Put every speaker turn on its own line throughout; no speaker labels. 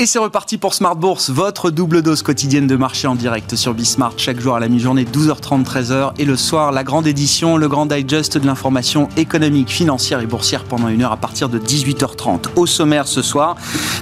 Et c'est reparti pour Smart Bourse, votre double dose quotidienne de marché en direct sur Bismart, chaque jour à la mi-journée, 12h30, 13h. Et le soir, la grande édition, le grand digest de l'information économique, financière et boursière pendant une heure à partir de 18h30. Au sommaire ce soir,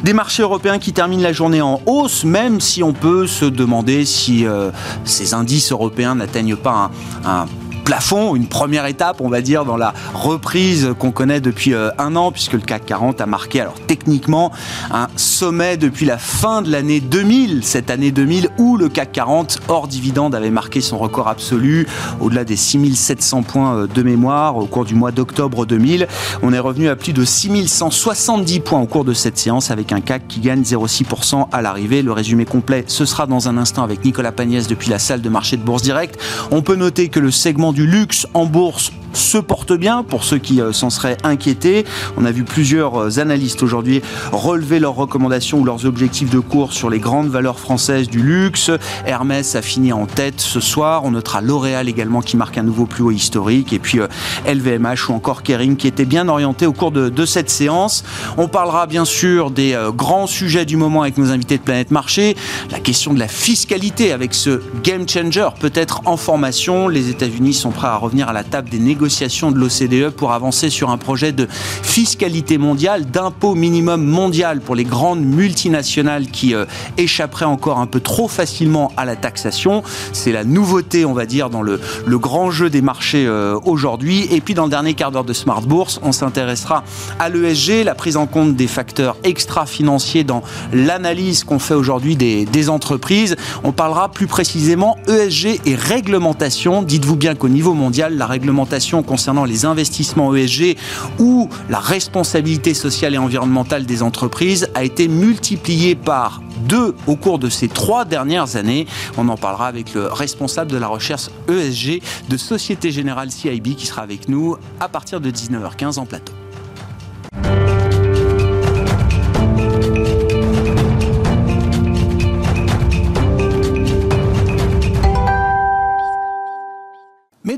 des marchés européens qui terminent la journée en hausse, même si on peut se demander si euh, ces indices européens n'atteignent pas un, un plafond, une première étape, on va dire, dans la reprise qu'on connaît depuis euh, un an, puisque le CAC 40 a marqué, alors techniquement, un sommet depuis la fin de l'année 2000, cette année 2000, où le CAC 40, hors dividende, avait marqué son record absolu, au-delà des 6700 points euh, de mémoire au cours du mois d'octobre 2000. On est revenu à plus de 6170 points au cours de cette séance, avec un CAC qui gagne 0,6% à l'arrivée. Le résumé complet, ce sera dans un instant avec Nicolas Pagnès depuis la salle de marché de Bourse Direct. On peut noter que le segment du luxe en bourse se porte bien pour ceux qui euh, s'en seraient inquiétés. On a vu plusieurs euh, analystes aujourd'hui relever leurs recommandations ou leurs objectifs de cours sur les grandes valeurs françaises du luxe. Hermès a fini en tête ce soir. On notera L'Oréal également qui marque un nouveau plus haut historique. Et puis LVMH euh, ou encore Kering qui était bien orienté au cours de, cette séance. On parlera bien sûr des grands sujets du moment avec nos invités de Planète Marché. La question de la fiscalité avec ce game changer peut-être en formation. Les États-Unis sont prêts à revenir à la table des négociations de l'OCDE pour avancer sur un projet de fiscalité mondiale, d'impôt minimum mondial pour les grandes multinationales qui euh, échapperaient encore un peu trop facilement à la taxation. C'est la nouveauté, on va dire, dans le, grand jeu des marchés euh, aujourd'hui. Et puis dans le dernier quart d'heure de Smart Bourse, on s'intéressera à l'ESG, la prise en compte des facteurs extra-financiers dans l'analyse qu'on fait aujourd'hui des, des entreprises. On parlera plus précisément ESG et réglementation. Dites-vous bien qu'au niveau mondial, la réglementation concernant les investissements ESG ou la responsabilité sociale et environnementale des entreprises a été multipliée par deux au cours de ces trois dernières années. On en parlera avec le responsable de la recherche ESG de Société Générale CIB qui sera avec nous à partir de 19h15 en plateau.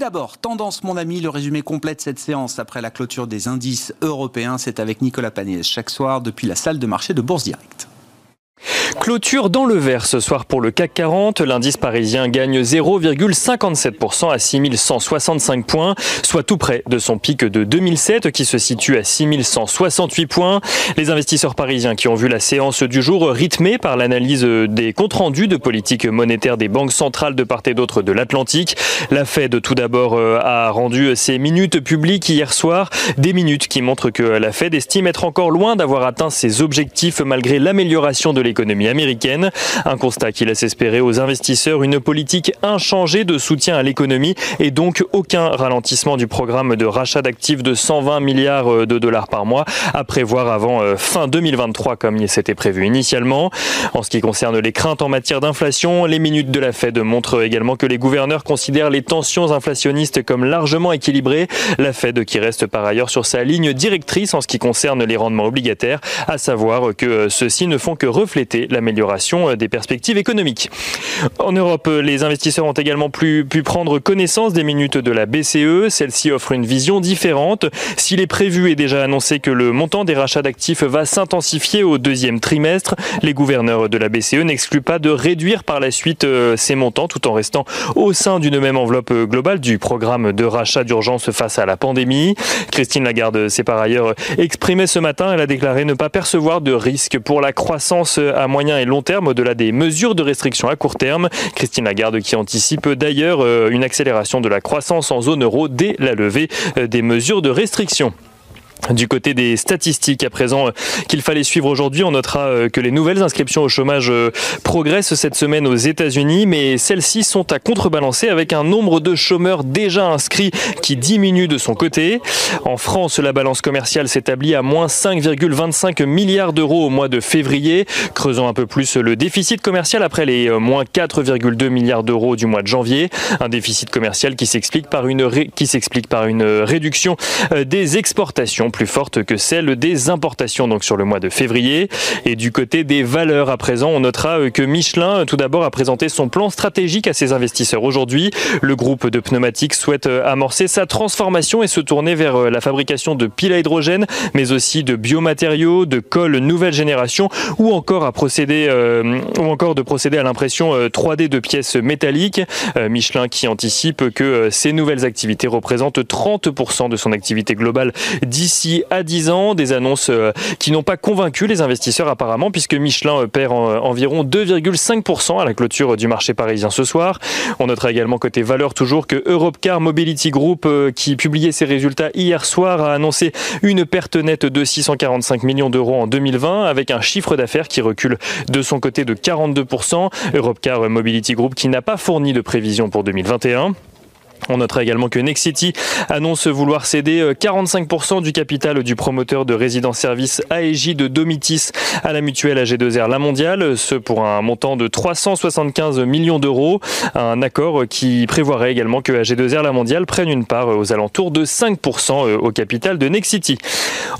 D'abord, tendance mon ami, le résumé complet de cette séance après la clôture des indices européens, c'est avec Nicolas Pagnès chaque soir depuis la salle de marché de Bourse Direct.
Clôture dans le vert ce soir pour le CAC 40. L'indice parisien gagne 0,57% à 6165 points, soit tout près de son pic de 2007 qui se situe à 6168 points. Les investisseurs parisiens qui ont vu la séance du jour rythmée par l'analyse des comptes rendus de politique monétaire des banques centrales de part et d'autre de l'Atlantique. La Fed tout d'abord euh, a rendu ses minutes publiques hier soir, des minutes qui montrent que la Fed estime être encore loin d'avoir atteint ses objectifs malgré l'amélioration de l'économie américaine. Un constat qui laisse espérer aux investisseurs une politique inchangée de soutien à l'économie et donc aucun ralentissement du programme de rachat d'actifs de 120 milliards de dollars par mois à prévoir avant euh, fin 2023 comme il s'était prévu initialement. En ce qui concerne les craintes en matière d'inflation, les minutes de la Fed montrent également que les gouverneurs considèrent les tensions inflationnistes comme largement équilibrées. La Fed qui reste par ailleurs sur sa ligne directrice en ce qui concerne les rendements obligataires, à savoir que ceux-ci ne font que refléter l'amélioration des perspectives économiques. En Europe, les investisseurs ont également pu, pu prendre connaissance des minutes de la BCE. Celle-ci offre une vision différente. S'il est prévu et déjà annoncé que le montant des rachats d'actifs va s'intensifier au deuxième trimestre, les gouverneurs de la BCE n'excluent pas de réduire par la suite euh, ces montants tout en restant au sein d'une même enveloppe globale du programme de rachat d'urgence face à la pandémie. Christine Lagarde s'est par ailleurs exprimée ce matin. Elle a déclaré ne pas percevoir de risque pour la croissance à moyen et long terme au-delà des mesures de restriction à court terme. Christine Lagarde qui anticipe d'ailleurs euh, une accélération de la croissance en zone euro dès la levée euh, des mesures de restriction. Du côté des statistiques, à présent euh, qu'il fallait suivre aujourd'hui, on notera euh, que les nouvelles inscriptions au chômage euh, progressent cette semaine aux États-Unis, mais celles-ci sont à contrebalancer avec un nombre de chômeurs déjà inscrits qui diminue de son côté. En France, la balance commerciale s'établit à moins 5,25 milliards d'euros au mois de février, creusant un peu plus le déficit commercial après les moins 4,2 milliards d'euros du mois de janvier. Un déficit commercial qui s'explique par une, qui s'explique par une réduction des exportations plus fortes que celles des importations donc sur le mois de février. Et du côté des valeurs à présent, on notera que Michelin tout d'abord a présenté son plan stratégique à ses investisseurs aujourd'hui. Le groupe de pneumatiques souhaite amorcer sa transformation et se tourner vers la fabrication de piles à hydrogène, mais aussi de biomatériaux, de colle nouvelle génération ou encore à procéder euh, ou encore de procéder à l'impression 3D euh, de pièces métalliques. Euh, Michelin qui anticipe que ces nouvelles activités représentent 30% de son activité globale d'ici à 10 ans. Des annonces qui n'ont pas convaincu les investisseurs apparemment puisque Michelin perd environ 2,5% à la clôture du marché parisien ce soir. On notera également côté valeur toujours que Europcar Mobility Group qui publiait ses résultats hier soir a annoncé une perte nette de 645 millions d'euros en 2020 avec un chiffre d'affaires qui recule de son côté de 42%. Europcar Mobility Group qui n'a pas fourni de prévision pour 2021. On notera également que Nexity annonce vouloir céder 45% euh, du capital du promoteur de résidence-service AEJ de Domitis à la mutuelle AG2R La Mondiale, ce pour un montant de 375 millions d'euros. Un accord qui prévoirait également que AG2R La Mondiale prenne une part aux alentours de 5% euh, au capital de Nexity.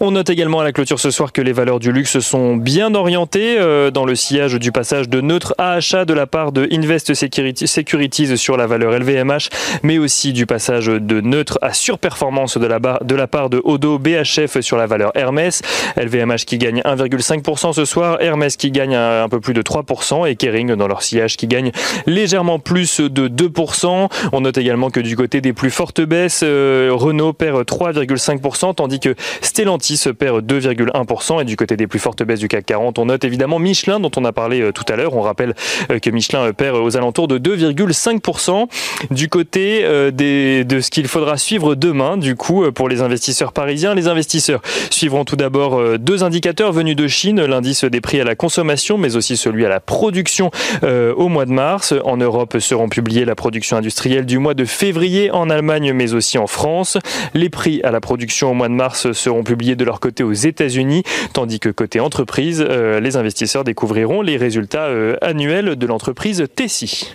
On note également à la clôture ce soir que les valeurs du luxe sont bien orientées euh, dans le sillage du passage de neutre à achat de la part de Invest Securities sur la valeur LVMH, mais aussi du passage de neutre à surperformance de la, part de Odo BHF sur la valeur Hermès. LVMH qui gagne 1,5% ce soir, Hermès qui gagne un, peu plus de 3% et Kering dans leur sillage qui gagne légèrement plus de 2%. On note également que du côté des plus fortes baisses, euh, Renault perd 3,5% tandis que Stellantis perd 2,1% et du côté des plus fortes baisses du CAC 40, on note évidemment Michelin dont on a parlé euh, tout à l'heure. On rappelle euh, que Michelin perd aux alentours de 2,5%. Du côté de ce qu'il faudra suivre demain, du coup, pour les investisseurs parisiens. Les investisseurs suivront tout d'abord euh, deux indicateurs venus de Chine, l'indice des prix à la consommation, mais aussi celui à la production euh, au mois de mars. En Europe seront publiés la production industrielle du mois de février en Allemagne, mais aussi en France. Les prix à la production au mois de mars seront publiés de leur côté aux États-Unis, tandis que côté entreprise, euh, les investisseurs découvriront les résultats annuels de l'entreprise Tessie.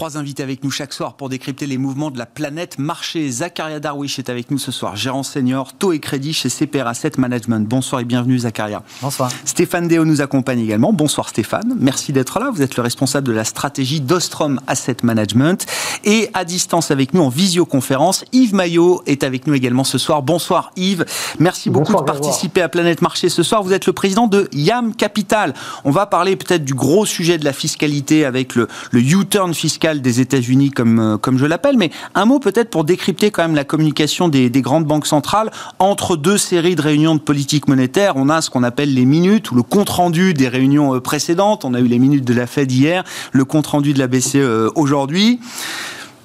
Trois invités avec nous chaque soir pour décrypter les mouvements de la planète marché. Zakaria Darwish est avec nous ce soir, gérant senior taux et crédit chez CPR Asset Management. Bonsoir et bienvenue Zakaria.
Bonsoir.
Stéphane Deo nous accompagne également. Bonsoir Stéphane. Merci d'être là. Vous êtes le responsable de la stratégie d'Ostrom Asset Management. Et à distance avec nous en visioconférence, Yves Maillot est avec nous également ce soir. Bonsoir Yves. Merci beaucoup de participer à Planète Marché ce soir. Vous êtes le président de YAM Capital. On va parler peut-être du gros sujet de la fiscalité avec le, le U-turn fiscal des États-Unis, comme, euh, comme je l'appelle, mais un mot peut-être pour décrypter quand même la communication des, grandes banques centrales entre deux séries de réunions de politique monétaire. On a ce qu'on appelle les minutes ou le compte-rendu des réunions euh, précédentes. On a eu les minutes de la Fed hier, le compte-rendu de la BCE euh, aujourd'hui.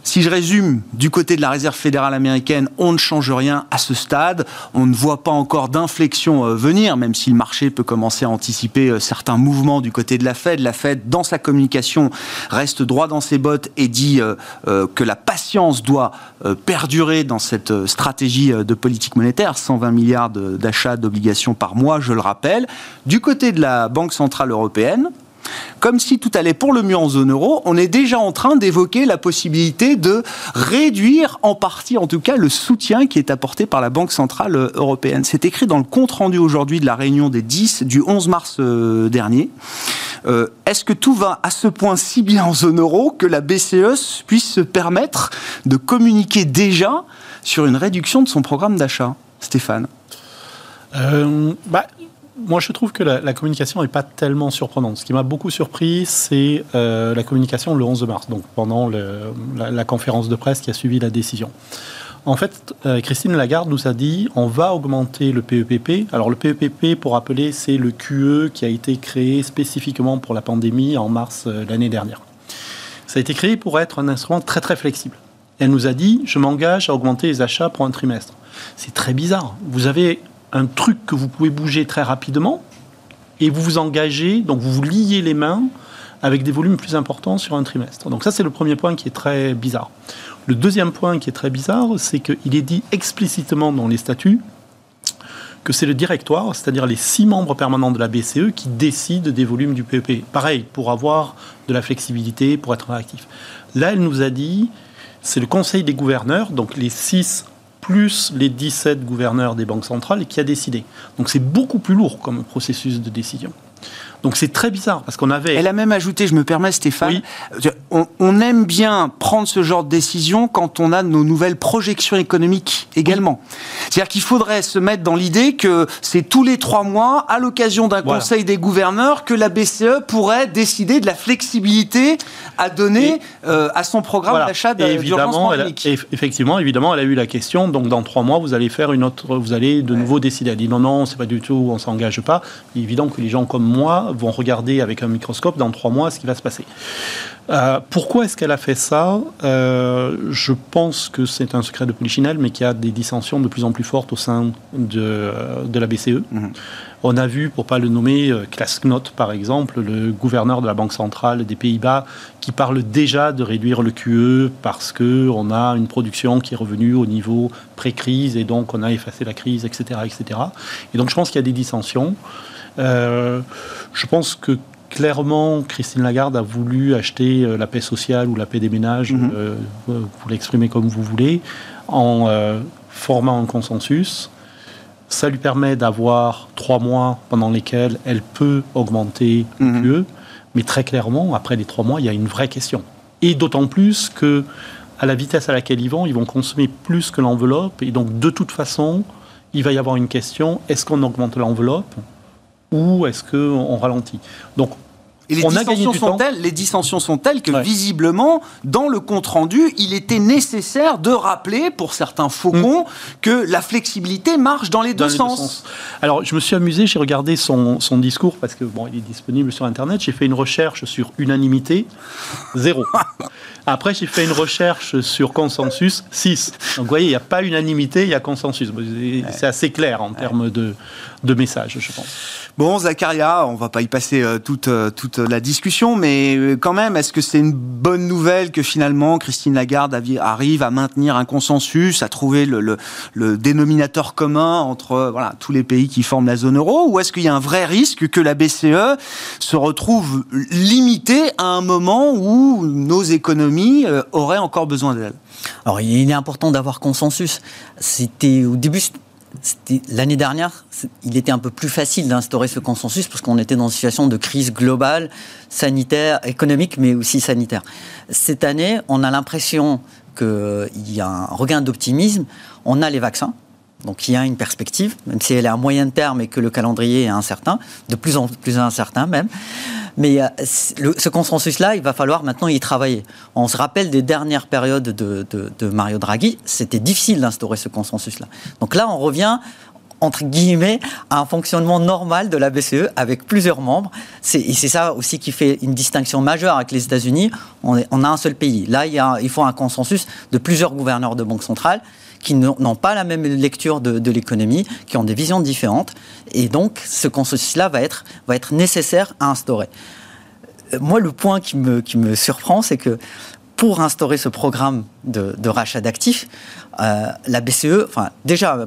Si je résume, du côté de la Réserve fédérale américaine, on ne change rien à ce stade. On ne voit pas encore d'inflexion euh, venir, même si le marché peut commencer à anticiper euh, certains mouvements du côté de la Fed. La Fed, dans sa communication, reste droit dans ses bottes et dit euh, que la patience doit perdurer dans cette stratégie de politique monétaire. 120 milliards d'achats d'obligations par mois, je le rappelle. Du côté de la Banque centrale européenne, comme si tout allait pour le mieux en zone euro, on est déjà en train d'évoquer la possibilité de réduire en partie, en tout cas, le soutien qui est apporté par la Banque Centrale Européenne. C'est écrit dans le compte-rendu aujourd'hui de la réunion des 10 du 11 mars euh, dernier. Euh, est-ce que tout va à ce point si bien en zone euro que la BCE puisse se permettre de communiquer déjà sur une réduction de son programme d'achat Stéphane?
Euh, bah, moi, je trouve que la, communication n'est pas tellement surprenante. Ce qui m'a beaucoup surpris, c'est euh, la communication le 11 mars, donc pendant la, conférence de presse qui a suivi la décision. En fait, euh, Christine Lagarde nous a dit on va augmenter le PEPP. Alors, le PEPP, pour rappeler, c'est le QE qui a été créé spécifiquement pour la pandémie en mars euh, l'année dernière. Ça a été créé pour être un instrument très très flexible. Elle nous a dit je m'engage à augmenter les achats pour un trimestre. C'est très bizarre. Vous avez un truc que vous pouvez bouger très rapidement et vous vous engagez, donc vous vous liez les mains avec des volumes plus importants sur un trimestre. Donc ça, c'est le premier point qui est très bizarre. Le deuxième point qui est très bizarre, c'est qu'il est dit explicitement dans les statuts que c'est le directoire, c'est-à-dire les six membres permanents de la BCE, qui décident des volumes du PEP. Pareil, pour avoir de la flexibilité, pour être réactif. Là, elle nous a dit, c'est le Conseil des gouverneurs, donc les six plus les 17 gouverneurs des banques centrales, qui a décidé. Donc c'est beaucoup plus lourd comme processus de décision. Donc c'est très bizarre parce qu'on avait.
Elle a même ajouté, je me permets Stéphane, on, aime bien prendre ce genre de décision quand on a nos nouvelles projections économiques également. C'est-à-dire qu'il faudrait se mettre dans l'idée que c'est tous les trois mois, à l'occasion d'un conseil des gouverneurs, que la BCE pourrait décider de la flexibilité à donner euh, à son programme d'achat d'urgence
Effectivement, évidemment, elle a eu la question. Donc dans trois mois, vous allez faire une autre, vous allez de nouveau décider. Elle dit non, non, c'est pas du tout, on s'engage pas. évident que les gens comme moi vont regarder avec un microscope dans trois mois ce qui va se passer. Euh, pourquoi est-ce qu'elle a fait ça? Euh, Je pense que c'est un secret de Polichinelle, mais qu'il y a des dissensions de plus en plus fortes au sein de, de la BCE. Mhm. On a vu, pour pas le nommer, euh, Klasknot, par exemple, le gouverneur de la Banque centrale des Pays-Bas, qui parle déjà de réduire le QE parce qu'on a une production qui est revenue au niveau pré-crise et donc on a effacé la crise, etc. etc. Et donc je pense qu'il y a des dissensions. Euh, je pense que clairement, Christine Lagarde a voulu acheter euh, la paix sociale ou la paix des ménages, mhm. euh, vous l'exprimez comme vous voulez, en formant un consensus. Ça lui permet d'avoir trois mois pendant lesquels elle peut augmenter le mhm. QE, mais très clairement, après les trois mois, il y a une vraie question. Et d'autant plus que, à la vitesse à laquelle ils vont, ils vont consommer plus que l'enveloppe, et donc de toute façon, il va y avoir une question est-ce qu'on augmente l'enveloppe? Ou est-ce qu'on ralentit?
Donc, et les, dissensions sont telles, les dissensions sont telles que visiblement, dans le compte-rendu, il était nécessaire de rappeler, pour certains faucons, mm. que la flexibilité marche dans les, deux, sens.
Alors, je me suis amusé, j'ai regardé son, son, discours, parce que bon, il est disponible sur Internet, j'ai fait une recherche sur unanimité, zéro. Après, j'ai fait une recherche sur consensus, 6. Donc, vous voyez, il n'y a pas unanimité, il y a consensus. C'est assez clair en termes de, de messages, je pense.
Bon, Zacharia, on va pas y passer euh, toute, euh, toute la discussion, mais euh, quand même, est-ce que c'est une bonne nouvelle que finalement Christine Lagarde arrive à maintenir un consensus, à trouver le, le, dénominateur commun entre voilà, tous les pays qui forment la zone euro, ou est-ce qu'il y a un vrai risque que la BCE se retrouve limitée à un moment où nos économies auraient encore besoin d'elle
alors, il est important d'avoir consensus. C'était au début, L'année dernière, il était un peu plus facile d'instaurer ce consensus parce qu'on était dans une situation de crise globale, sanitaire, économique, mais aussi sanitaire. Cette année, on a l'impression qu'il y a un regain d'optimisme. On a les vaccins, donc il y a une perspective, même si elle est à moyen terme et que le calendrier est incertain, de plus en plus incertain même. Mais euh, ce consensus-là, il va falloir maintenant y travailler. On se rappelle des dernières périodes de, Mario Draghi, c'était difficile d'instaurer ce consensus-là. Donc là, on revient entre guillemets, à un fonctionnement normal de la BCE avec plusieurs membres. Et c'est ça aussi qui fait une distinction majeure avec les États-Unis. On, a un seul pays. Là, il, il faut un consensus de plusieurs gouverneurs de banques centrales qui n'ont pas la même lecture de, l'économie, qui ont des visions différentes. Et donc, ce consensus-là va être, nécessaire à instaurer. Euh, moi, le point qui me, qui me surprend, c'est que pour instaurer ce programme de, rachat d'actifs, euh, la BCE, enfin, déjà,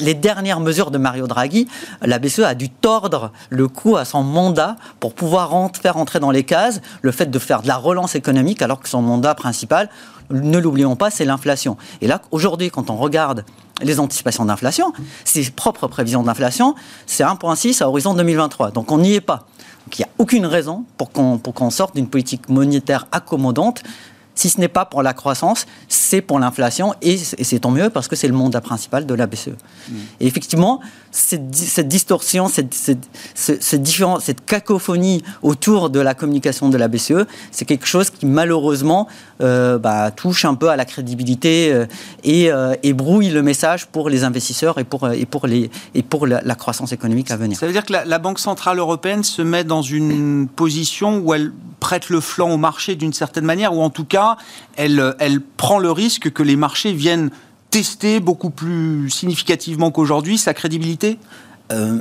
les dernières mesures de Mario Draghi, la BCE a dû tordre le cou à son mandat pour pouvoir faire entrer dans les cases le fait de faire de la relance économique alors que son mandat principal, ne l'oublions pas, c'est l'inflation. Et là, aujourd'hui, quand on regarde les anticipations d'inflation, ses propres prévisions d'inflation, c'est 1,6 à horizon 2023. Donc on n'y est pas. Donc il n'y a aucune raison pour qu'on sorte d'une politique monétaire accommodante si ce n'est pas pour la croissance, c'est pour l'inflation et, c'est tant mieux parce que c'est le mandat principal de la BCE. Mm. Et effectivement, cette, distorsion, cette, cette cacophonie autour de la communication de la BCE, c'est quelque chose qui malheureusement euh, bah, touche un peu à la crédibilité euh, euh, et, brouille le message pour les investisseurs et pour, la, croissance économique à venir.
Ça veut dire que la, Banque Centrale Européenne se met dans une position où elle prête le flanc au marché d'une certaine manière, ou en tout cas, elle prend le risque que les marchés viennent tester beaucoup plus significativement qu'aujourd'hui sa crédibilité?
Euh,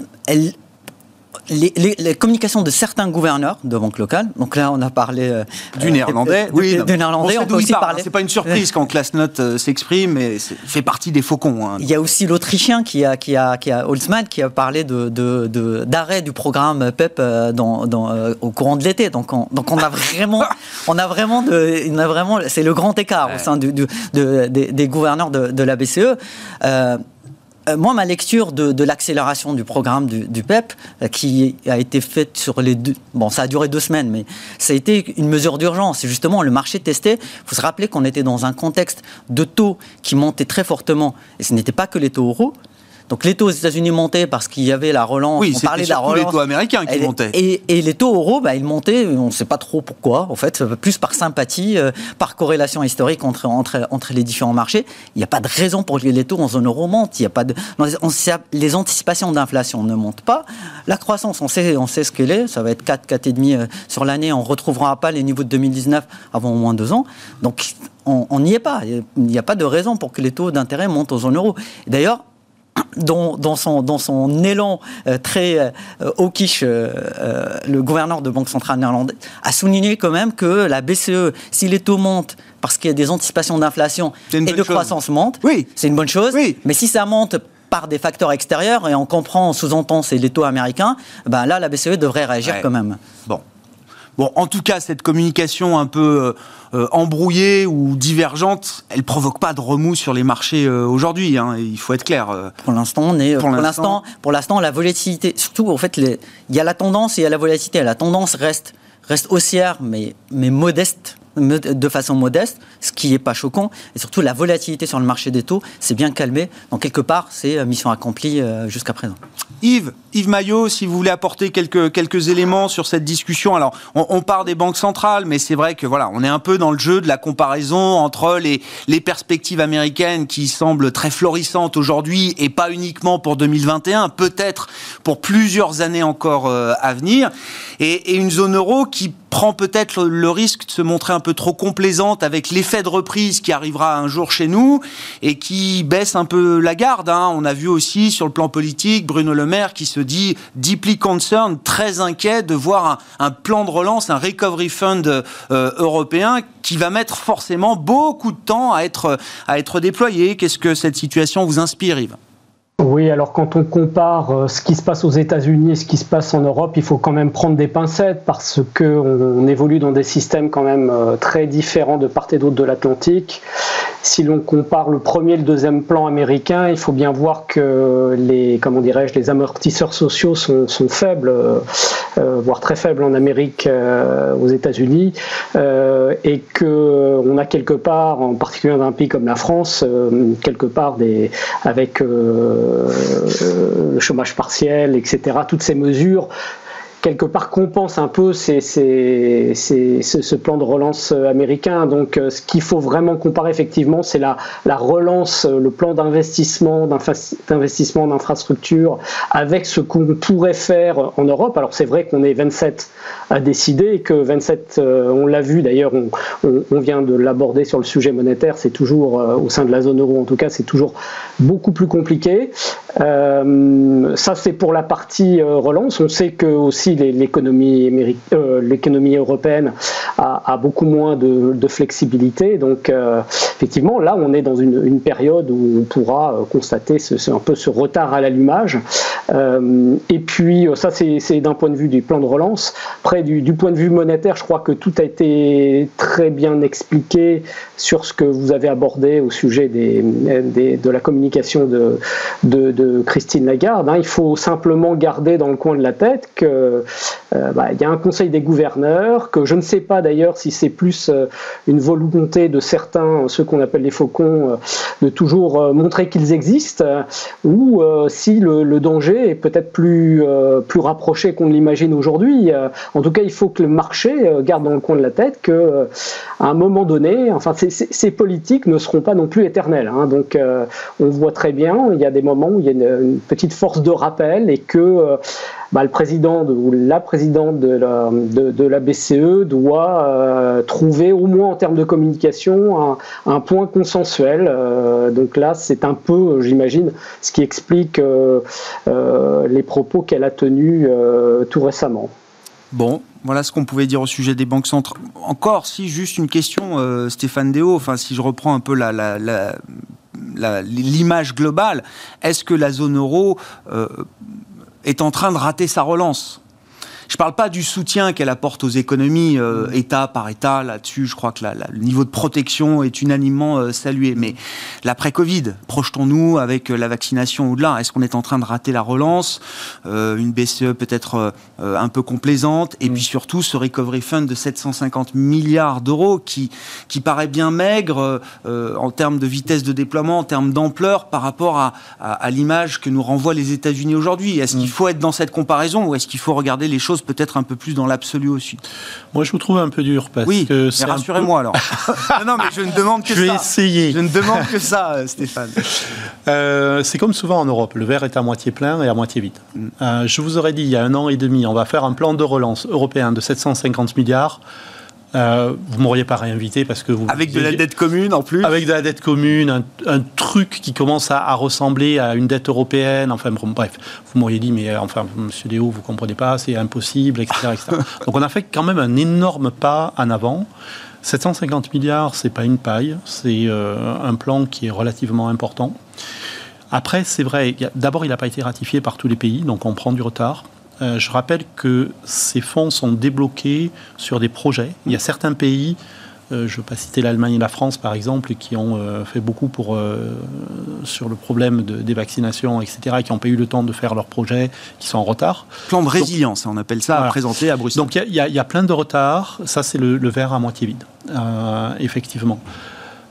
les, communications de certains gouverneurs de banques locales, donc là on a parlé
euh, du néerlandais,
oui, du néerlandais,
on, peut aussi parler. C'est pas une surprise quand Classnote euh, s'exprime, mais fait partie des faucons. Hein.
Il y a aussi l'Autrichien qui a, qui a, qui a Holzmann qui a parlé de, d'arrêt du programme PEP e dans, dans, au courant de l'été. Donc on, donc on a vraiment, on a vraiment, de, on a vraiment, c'est le grand écart au sein du, de, des, gouverneurs de, la BCE. Euh, moi, ma lecture de, l'accélération du programme du, PEP, euh, qui a été faite sur les deux. Bon, ça a duré deux semaines, mais ça a été une mesure d'urgence. C'est justement le marché testé. Il faut se rappeler qu'on était dans un contexte de taux qui montait très fortement. Et ce n'était pas que les taux euros, donc les taux aux États-Unis montaient parce qu'il y avait la relance.
Oui, on parlait de la relance. les taux américains qui montaient.
Et, les taux euros, bah, ils montaient, on ne sait pas trop pourquoi, en fait, plus par sympathie, euh, par corrélation historique entre, entre, entre les différents marchés. Il n'y a pas de raison pour que les taux en zone euro montent. Il y a pas de, les anticipations d'inflation ne montent pas. La croissance, on sait, on sait ce qu'elle est. Ça va être 4, 4,5 euh, sur l'année. On ne retrouvera pas les niveaux de 2019 avant au moins deux ans. Donc, on n'y est pas. Il n'y a pas de raison pour que les taux d'intérêt montent en zone euro. D'ailleurs, dans, son, dans son élan euh, très euh, hawkish, euh, le gouverneur de Banque centrale néerlandaise a souligné quand même que la BCE, si les taux montent parce qu'il y a des anticipations d'inflation et de croissance montent,
oui.
c'est une bonne chose. Mais si ça monte par des facteurs extérieurs, et on comprend, sous-entend, c'est les taux américains, ben là, la BCE devrait réagir quand même.
Bon. Bon, en tout cas, cette communication un peu euh, embrouillée ou divergente, elle provoque pas de remous sur les marchés euh, aujourd'hui. Hein, il faut être clair. Euh.
Pour l'instant, on est. Pour, l'instant, pour l'instant, la volatilité, surtout en fait, il y a la tendance et il y a la volatilité. La tendance reste reste haussière, mais mais modeste de façon modeste, ce qui n'est pas choquant. Et surtout, la volatilité sur le marché des taux s'est bien calmée. Donc, quelque part, c'est mission accomplie jusqu'à présent.
Yves, Yves Maillot, si vous voulez apporter quelques, quelques éléments sur cette discussion. Alors, on, on part des banques centrales, mais c'est vrai que voilà, on est un peu dans le jeu de la comparaison entre les, les perspectives américaines qui semblent très florissantes aujourd'hui et pas uniquement pour 2021, peut-être pour plusieurs années encore euh, à venir, et, une zone euro qui prend peut-être le risque de se montrer un peu trop complaisante avec l'effet de reprise qui arrivera un jour chez nous et qui baisse un peu la garde. Hein. On a vu aussi sur le plan politique Bruno Le Maire qui se dit deeply concerned, très inquiet de voir un, plan de relance, un recovery fund euh, européen qui va mettre forcément beaucoup de temps à être, à être déployé. Qu'est-ce que cette situation vous inspire, Yves?
Oui, alors quand on compare euh, ce qui se passe aux États-Unis et ce qui se passe en Europe, il faut quand même prendre des pincettes parce qu'on évolue dans des systèmes quand même euh, très différents de part et d'autre de l'Atlantique. Si l'on compare le premier et le deuxième plan américain, il faut bien voir que les, comment dirais-je, les amortisseurs sociaux sont, faibles, euh, voire très faibles en Amérique, aux États-Unis, et que on a quelque part, en particulier dans un pays comme la France, quelque part des, avec le chômage partiel, etc. Toutes ces mesures quelque part compense un peu ces, ce, plan de relance euh, américain. Donc euh, ce qu'il faut vraiment comparer effectivement, c'est la, la relance, euh, le plan d'investissement, d'investissement d'infrastructure avec ce qu'on pourrait faire en Europe. Alors c'est vrai qu'on est 27 à décider et que 27, on l'a vu d'ailleurs, on, on, vient de l'aborder sur le sujet monétaire, c'est toujours au sein de la zone euro en tout cas, c'est toujours beaucoup plus compliqué. Euh, ça c'est pour la partie relance. On sait que aussi l'économie euh, européenne a, beaucoup moins de, flexibilité. Donc, euh, effectivement, là, on est dans une, période où on pourra euh, constater un peu ce retard à l'allumage. et puis, ça, c'est d'un point de vue du plan de relance. Après, du, point de vue monétaire, je crois que tout a été très bien expliqué sur ce que vous avez abordé au sujet de la communication de, Christine Lagarde. Hein. Il faut simplement garder dans le coin de la tête que euh, bah, il y a un conseil des gouverneurs, que je ne sais pas d'ailleurs si c'est plus euh, une volonté de certains, ceux qu'on appelle les faucons, euh, de toujours montrer qu'ils existent, ou si le, danger est peut-être plus, plus rapproché qu'on l'imagine aujourd'hui. En tout cas, il faut que le marché garde dans le coin de la tête que à un moment donné, enfin, ces, politiques ne seront pas non plus éternelles. Hein. donc, on voit très bien, il y a des moments où il y a une, une petite force de rappel et que bah, le président ou la présidente de la, BCE doit euh, trouver au moins en termes de communication un, point consensuel. Euh, donc là, c'est un peu, j'imagine, ce qui explique les propos qu'elle a tenus tout récemment.
Bon, voilà ce qu'on pouvait dire au sujet des banques centrales. Encore, si juste une question, Stéphane Déo, enfin, si je reprends un peu l'image globale, est-ce que la zone euro euh, est en train de rater sa relance je ne parle pas du soutien qu'elle apporte aux économies, euh, État par État. Là-dessus, je crois que le niveau de protection est unanimement euh, salué. Mais l'après-Covid, projetons-nous avec euh, la vaccination au-delà. Est-ce qu'on est en train de rater la relance Une BCE peut-être un peu complaisante. Et puis surtout, ce Recovery Fund de 750 milliards d'euros qui, qui paraît bien maigre en termes de vitesse de déploiement, en termes d'ampleur par rapport à, à, l'image que nous renvoient les États-Unis aujourd'hui. Est-ce qu'il faut être dans cette comparaison ou est-ce qu'il faut regarder les choses peut-être un peu plus dans l'absolu aussi.
Moi, je vous trouve un peu dur parce
oui,
que
rassurez-moi alors. non, mais je ne demande que
je vais essayer.
Je ne demande que ça, euh, Stéphane.
Euh, c'est comme souvent en Europe, le verre est à moitié plein et à moitié vide. Mm. Euh, je vous aurais dit il y a un an et demi, on va faire un plan de relance européen de 750 milliards. Euh, vous m'auriez pas réinvité parce que vous.
Avec de la dette commune en plus
Avec de la dette commune, un, truc qui commence à, ressembler à une dette européenne. Enfin, bref, vous m'auriez dit, mais euh, enfin, monsieur Léo, vous comprenez pas, c'est impossible, etc., Donc on a fait quand même un énorme pas en avant. 750 milliards, c'est pas une paille, c'est euh, un plan qui est relativement important. Après, c'est vrai, d'abord, il n'a pas été ratifié par tous les pays, donc on prend du retard. Euh, je rappelle que ces fonds sont débloqués sur des projets. Il y a certains pays, euh, je ne veux pas citer l'Allemagne et la France par exemple, qui ont euh, fait beaucoup pour, sur le problème des vaccinations, etc., qui n'ont pas eu le temps de faire leurs projets, qui sont en retard.
Plan de résilience, on appelle ça, à présenter à Bruxelles.
Donc il y, a plein de retards. Ça, c'est le, verre à moitié vide, effectivement.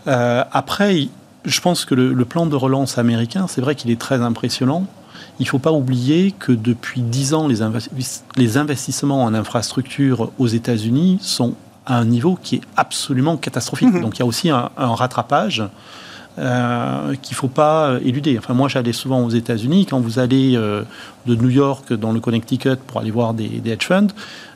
après, je pense que le plan de relance américain, c'est vrai qu'il est très impressionnant il ne faut pas oublier que depuis 10 ans, les, les investissements en infrastructure aux États-Unis sont à un niveau qui est absolument catastrophique. Mhm. Donc il y a aussi un, rattrapage euh, qu'il ne faut pas éluder. Enfin, moi, j'allais souvent aux États-Unis. Quand vous allez euh, de New York dans le Connecticut pour aller voir des, hedge funds,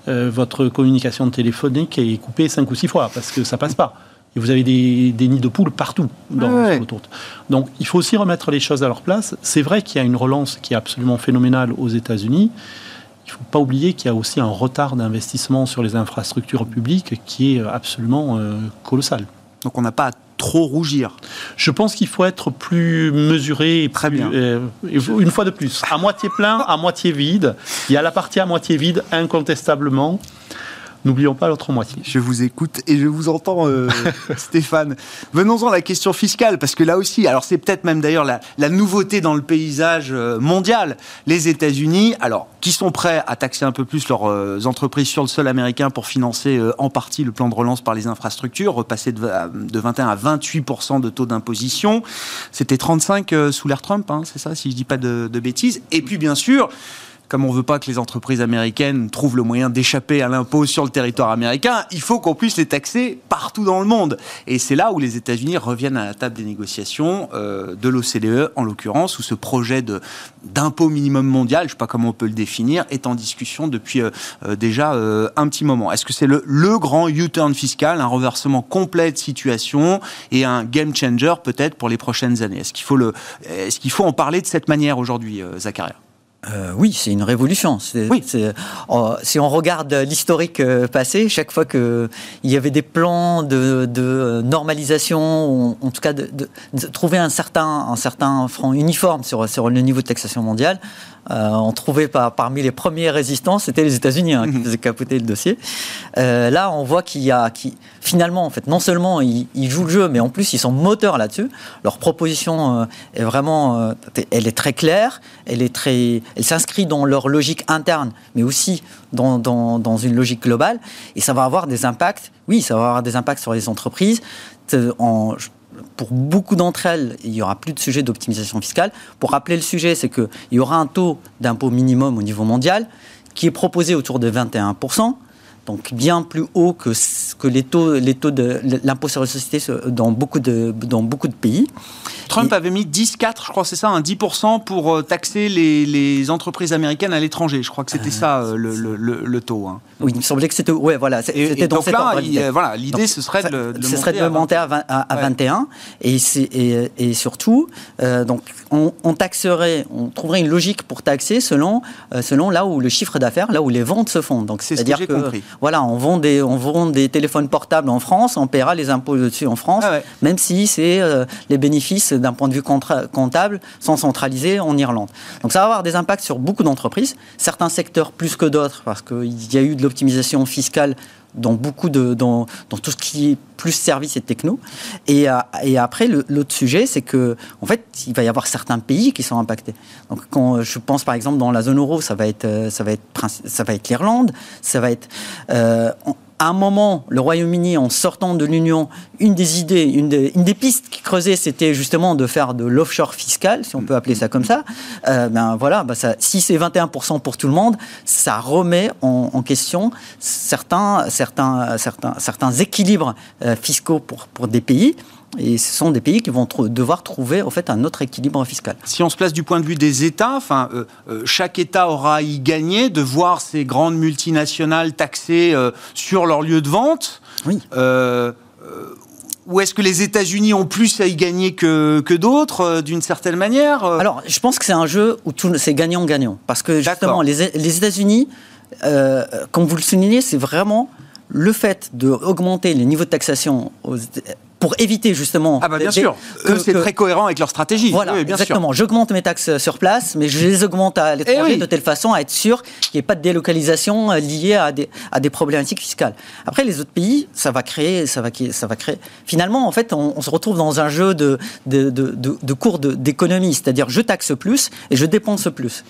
euh, votre communication téléphonique est coupée cinq ou six fois parce que ça passe pas. Et vous avez des, nids de poules partout dans le tour. Donc il faut aussi remettre les choses à leur place. C'est vrai qu'il y a une relance qui est absolument phénoménale aux États-Unis. Il ne faut pas oublier qu'il y a aussi un retard d'investissement sur les infrastructures publiques qui est absolument euh, colossal.
Donc on n'a pas à trop rougir.
Je pense qu'il faut être plus mesuré.
Très bien. Euh,
une fois de plus, à moitié plein, à moitié vide. Il y a la partie à moitié vide, incontestablement. N'oublions pas l'autre moitié.
Je vous écoute et je vous entends, euh, Stéphane. Venons-en à la question fiscale, parce que là aussi, alors c'est peut-être même d'ailleurs la, nouveauté dans le paysage euh, mondial. Les États-Unis, alors, qui sont prêts à taxer un peu plus leurs euh, entreprises sur le sol américain pour financer en partie le plan de relance par les infrastructures, repasser de, 21 à 28% de taux d'imposition. C'était 35 sous l'ère Trump, hein, c'est ça, si je dis pas de, de bêtises. Et puis, bien sûr, comme on veut pas que les entreprises américaines trouvent le moyen d'échapper à l'impôt sur le territoire américain, il faut qu'on puisse les taxer partout dans le monde. Et c'est là où les États-Unis reviennent à la table des négociations euh, de l'OCDE, en l'occurrence, où ce projet de d'impôt minimum mondial, je sais pas comment on peut le définir, est en discussion depuis euh, euh, déjà un petit moment. Est-ce que c'est le, le grand U-turn fiscal, un renversement complet de situation et un game changer peut-être pour les prochaines années? Est-ce qu'il faut, le, est-ce qu'il faut en parler de cette manière aujourd'hui, Zacharia
euh, oui, c'est une révolution. Oui. Oh, si on regarde l'historique euh, passé, chaque fois qu'il y avait des plans de, normalisation, ou en tout cas de, trouver un certain, un certain front uniforme sur, sur le niveau de taxation mondiale, euh, on trouvait parmi les premiers résistants, c'était les États-Unis hein, qui mhm. faisaient capoter le dossier. Euh, là, on voit qu'il y a, qui, finalement, en fait, non seulement ils, jouent le jeu, mais en plus ils sont moteurs là-dessus. Leur proposition euh, est vraiment, elle est très claire, elle est très, elle s'inscrit dans leur logique interne, mais aussi dans, dans, une logique globale, et ça va avoir des impacts. Oui, ça va avoir des impacts sur les entreprises. En, pour beaucoup d'entre elles, il n'y aura plus de sujet d'optimisation fiscale. Pour rappeler le sujet, c'est qu'il y aura un taux d'impôt minimum au niveau mondial qui est proposé autour de 21%. Donc bien plus haut que, que les taux, les taux de l'impôt sur les sociétés dans beaucoup de, dans beaucoup de pays.
Trump avait mis 10-4, je crois, c'est ça, un 10% pour euh, taxer les, les, entreprises américaines à l'étranger. Je crois que c'était euh, ça euh, le, le, le, taux. Hein.
Oui, il me semblait que c'était. Ouais, voilà.
C'était dans là, voilà, l'idée, ce serait de,
ce serait de monter à, à, 21. Et, et, et, surtout, donc, on, on, taxerait, on trouverait une logique pour taxer selon, selon là où le chiffre d'affaires, là où les ventes se font. Donc,
c'est-à-dire que, compris.
Voilà, on vend, des, on vend des téléphones portables en France, on paiera les impôts dessus en France, ah même si c'est les bénéfices d'un point de vue comptable sont centralisés en Irlande. Donc ça va avoir des impacts sur beaucoup d'entreprises, certains secteurs plus que d'autres, parce qu'il y a eu de l'optimisation fiscale dans beaucoup de dans, dans, tout ce qui est plus services et techno. Et, euh, et après, l'autre sujet, c'est que en fait, il va y avoir certains pays qui sont impactés. Donc, quand je pense par exemple dans la zone euro, ça va être euh, ça va être ça va être l'Irlande, ça va être euh, à un moment, le Royaume-Uni, en sortant de l'Union, une des idées, une des, pistes qui creusait, c'était justement de faire de l'offshore fiscal, si on peut appeler ça comme ça. Euh, ben voilà, ben ça, si c'est 21% pour tout le monde, ça remet en, question certains, certains, certains, certains équilibres euh, fiscaux pour, pour des pays. Et ce sont des pays qui vont devoir trouver en fait un autre équilibre fiscal.
Si on se place du point de vue des États, enfin, euh, euh, chaque État aura à y gagner de voir ces grandes multinationales taxées euh, sur leur lieu de vente.
Oui.
ou est-ce que les États-Unis ont plus à y gagner que, que d'autres, d'une certaine manière
Alors, je pense que c'est un jeu où c'est gagnant-gagnant. Parce que justement, les, les États-Unis, comme vous le soulignez, c'est vraiment le fait d'augmenter les niveaux de taxation aux, pour éviter justement.
Ah bah bien sûr. Que, c'est très cohérent avec leur stratégie.
Voilà, bien exactement. J'augmente mes taxes sur place, mais je les augmente à l'étranger eh de telle façon à être sûr qu'il n'y ait pas de délocalisation euh, liée à des, à des problématiques fiscales. Après, les autres pays, ça va créer, ça va, ça va créer. Finalement, en fait, on, se retrouve dans un jeu de, de, de, de cours d'économie, c'est-à-dire je taxe plus et je dépense plus.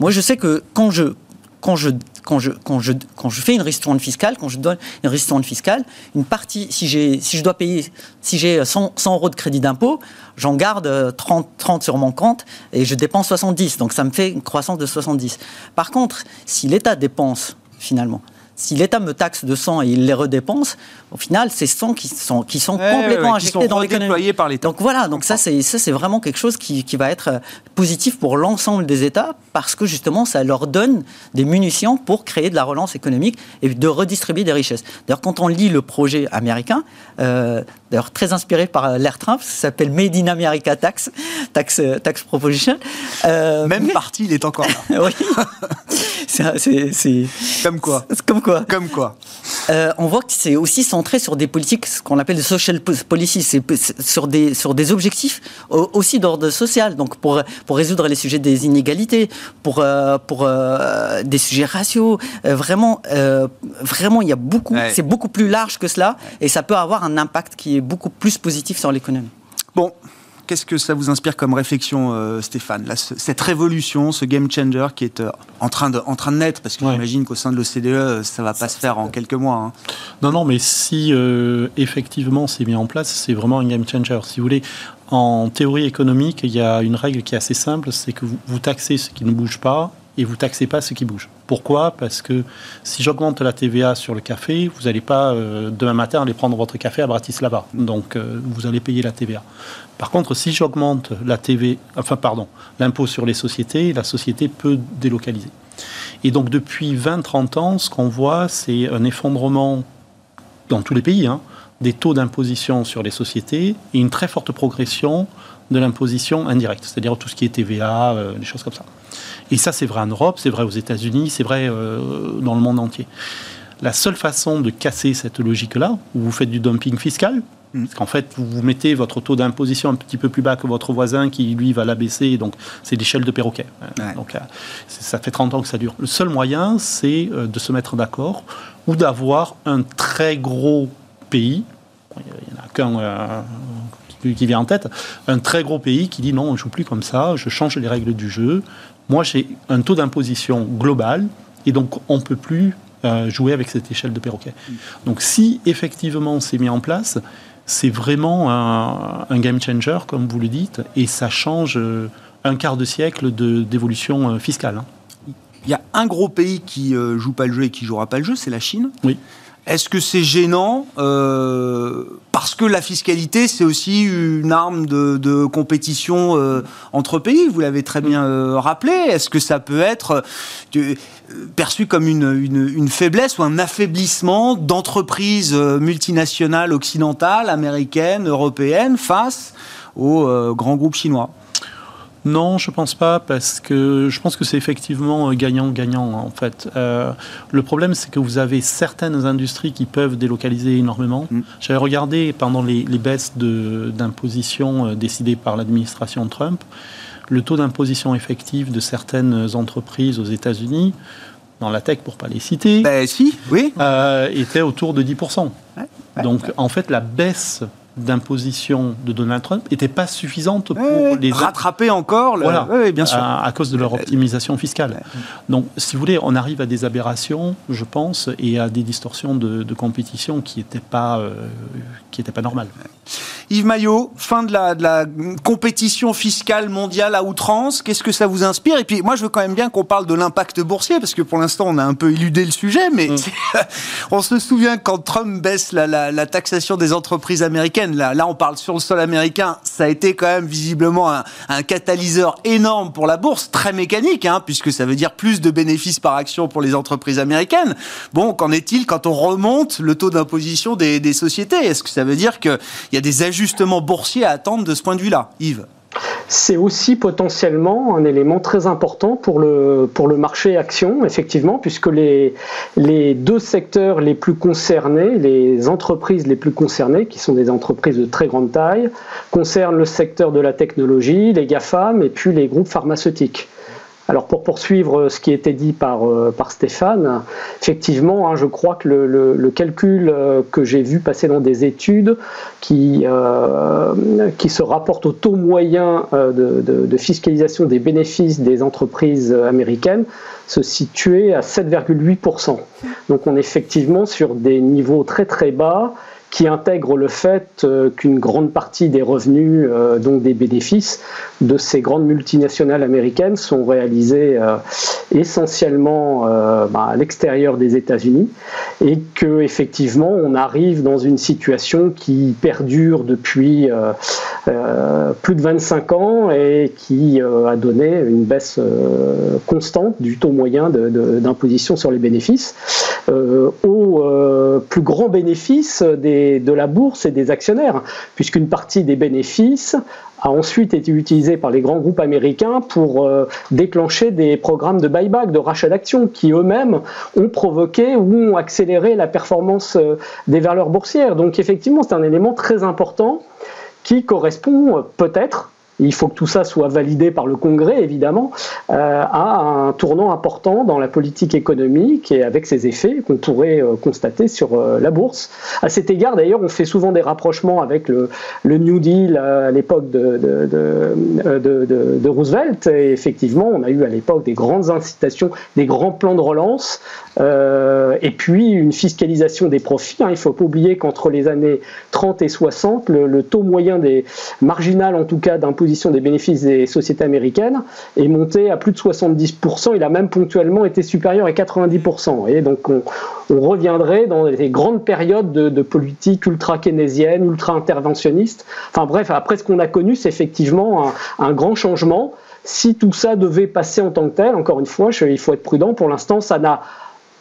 Moi, je sais que quand je quand je, quand je, quand je, quand je fais une ristourne fiscale, quand je donne une ristourne fiscale, une partie, si, si je dois payer, si j'ai 100, 100 euros de crédit d'impôt, j'en garde 30, 30 sur mon compte et je dépense 70. Donc ça me fait une croissance de 70. Par contre, si l'État dépense finalement si l'État me taxe de 100 et il les redépense, au final, c'est 100 qui sont, qui sont complètement injectés dans l'économie.
par l'État.
Donc voilà, donc ça c'est, ça, c'est vraiment quelque chose qui, qui va être euh, positif pour l'ensemble des États parce que justement, ça leur donne des munitions pour créer de la relance économique et de redistribuer des richesses. D'ailleurs, quand on lit le projet américain, euh, d'ailleurs très inspiré par euh, l'Air Trump, ça s'appelle Made in America Tax, Tax, tax Proposition.
Même parti, il est encore là.
oui. c'est,
Comme quoi.
Comme quoi.
Comme quoi.
Euh, On voit que c'est aussi centré sur des politiques, ce qu'on appelle des social policies, c'est sur des, sur des objectifs aussi d'ordre social, donc pour, pour résoudre les sujets des inégalités, pour, euh, pour euh, des sujets raciaux. vraiment, vraiment, il y a beaucoup, c'est beaucoup plus large que cela, et ça peut avoir un impact qui est beaucoup plus positif sur l'économie.
Bon, Qu'est-ce que ça vous inspire comme réflexion, euh, Stéphane Cette révolution, ce game changer qui est euh, en, train de, en train de naître, parce que j'imagine qu'au sein de l'OCDE, ça ne va pas se faire en quelques mois. Hein.
Non, non, mais si euh, effectivement c'est mis en place, c'est vraiment un game changer. Si vous voulez, en théorie économique, il y a une règle qui est assez simple, c'est que vous, vous taxez ce qui ne bouge pas et vous taxez pas ce qui bouge. Pourquoi? Parce que si j'augmente la TVA sur le café, vous n'allez pas euh, demain matin aller prendre votre café à Bratislava. Donc euh, vous allez payer la TVA. Par contre, si j'augmente la TV, enfin pardon, l'impôt sur les sociétés, la société peut délocaliser. Et donc depuis 20-30 ans, ce qu'on voit, c'est un effondrement dans tous les pays hein, des taux d'imposition sur les sociétés et une très forte progression de l'imposition indirecte, c'est-à-dire tout ce qui est TVA, euh, des choses comme ça. Et ça, c'est vrai en Europe, c'est vrai aux États-Unis, c'est vrai euh, dans le monde entier. La seule façon de casser cette logique-là, où vous faites du dumping fiscal. Parce qu'en fait, vous, mettez votre taux d'imposition un petit peu plus bas que votre voisin qui, lui, va l'abaisser. Donc, c'est l'échelle de perroquet. Donc, ça fait 30 ans que ça dure. Le seul moyen, c'est euh, de se mettre d'accord ou d'avoir un très gros pays. Il n'y en a qu'un euh, qui vient en tête. Un très gros pays qui dit non, on ne joue plus comme ça, je change les règles du jeu, moi, j'ai un taux d'imposition global et donc on ne peut plus euh, jouer avec cette échelle de perroquet. Donc si effectivement c'est mis en place, c'est vraiment un, game changer, comme vous le dites, et ça change euh, un quart de siècle d'évolution euh, fiscale. Hein.
Il y a un gros pays qui euh, joue pas le jeu et qui jouera pas le jeu, c'est la Chine.
Oui.
Est-ce que c'est gênant euh, parce que la fiscalité c'est aussi une arme de, compétition euh, entre pays Vous l'avez très bien euh, rappelé. Est-ce que ça peut être perçu comme une, une, faiblesse ou un affaiblissement d'entreprises multinationales occidentales, américaines, européennes face aux grands groupes chinois?
Non, je pense pas, parce que je pense que c'est effectivement gagnant-gagnant en fait. Euh, le problème, c'est que vous avez certaines industries qui peuvent délocaliser énormément. Mm. J'avais regardé pendant les, baisses d'imposition euh, décidées par l'administration Trump, le taux d'imposition effectif de certaines entreprises aux États-Unis dans la tech, pour pas les citer,
ben, si, oui.
Euh, était autour de 10%. Donc, en fait, la baisse d'imposition de Donald Trump n'était pas suffisante pour les
rattraper encore
voilà, bien sûr. À, cause de leur optimisation fiscale. Donc, si vous voulez, on arrive à des aberrations, je pense, et à des distorsions de, compétition qui n'étaient pas, euh, qui pas normales.
Yves Maillot, fin de la, de la compétition fiscale mondiale à outrance. Qu'est-ce que ça vous inspire? Et puis, moi, je veux quand même bien qu'on parle de l'impact boursier, parce que pour l'instant, on a un peu éludé le sujet, mais mm. on se souvient quand Trump baisse la, la taxation des entreprises américaines Là, on parle sur le sol américain. Ça a été quand même visiblement un, catalyseur énorme pour la bourse, très mécanique, hein, puisque ça veut dire plus de bénéfices par action pour les entreprises américaines. Bon, qu'en est-il quand on remonte le taux d'imposition des, des sociétés? Est-ce que ça veut dire qu'il y a des ajustements boursiers à attendre de ce point de vue-là, Yves
c'est aussi potentiellement un élément très important pour le, pour le marché action, effectivement, puisque les, les deux secteurs les plus concernés, les entreprises les plus concernées, qui sont des entreprises de très grande taille, concernent le secteur de la technologie, les GAFAM et puis les groupes pharmaceutiques. Alors pour poursuivre ce qui était dit par, euh, par Stéphane, effectivement, hein, je crois que le, calcul euh, que j'ai vu passer dans des études qui, euh, qui se rapportent au taux moyen de, de, fiscalisation des bénéfices des entreprises américaines se situait à 7,8%. Donc on est effectivement sur des niveaux très très bas qui intègre le fait euh, qu'une grande partie des revenus, euh, donc des bénéfices de ces grandes multinationales américaines sont réalisés euh, essentiellement bah, à l'extérieur des États-Unis et que effectivement on arrive dans une situation qui perdure depuis plus de 25 ans et qui a donné une baisse constante du taux moyen d'imposition sur les bénéfices au plus grand bénéfice des de la bourse et des actionnaires, puisqu'une partie des bénéfices a ensuite été utilisée par les grands groupes américains pour euh, déclencher des programmes de buyback, de rachat d'actions, qui eux-mêmes ont provoqué ou ont accéléré la performance euh, des valeurs boursières. Donc effectivement, c'est un élément très important qui correspond euh, peut-être il faut que tout ça soit validé par le Congrès, évidemment, euh, à un tournant important dans la politique économique et avec ses effets qu'on pourrait euh, constater sur euh, la bourse. À cet égard, d'ailleurs, on fait souvent des rapprochements avec le, New Deal à l'époque de, de, Roosevelt. Et effectivement, on a eu à l'époque des grandes incitations, des grands plans de relance, et puis une fiscalisation des profits. Hein. Il ne faut pas oublier qu'entre les années 30 et 60, le, le taux moyen des marginal, en tout cas, d'impôt des bénéfices des sociétés américaines est monté à plus de 70%. Il a même ponctuellement été supérieur à 90%. Et donc on, reviendrait dans des grandes périodes de, politique ultra-keynésienne, ultra-interventionniste. Enfin bref, après ce qu'on a connu, c'est effectivement un, grand changement. Si tout ça devait passer en tant que tel, encore une fois, il faut être prudent. Pour l'instant, ça n'a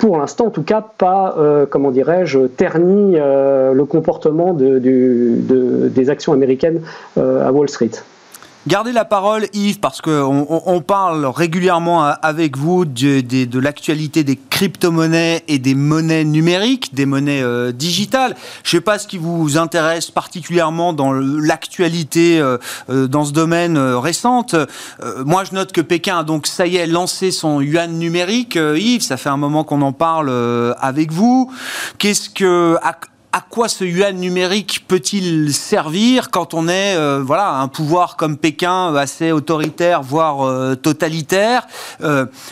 pour l'instant en tout cas, pas, euh, comment dirais-je, terni euh, le comportement de, des actions américaines euh, à Wall Street.
Gardez la parole, Yves, parce qu'on on, parle régulièrement avec vous de, de, l'actualité des crypto-monnaies et des monnaies numériques, des monnaies euh, digitales. Je ne sais pas ce qui vous intéresse particulièrement dans l'actualité euh, euh, dans ce domaine récente. moi, je note que Pékin a donc, ça y est, lancé son yuan numérique. Yves, ça fait un moment qu'on en parle avec vous. Qu'est-ce que quoi ce yuan numérique peut-il servir quand on est voilà un pouvoir comme Pékin assez autoritaire, voire totalitaire?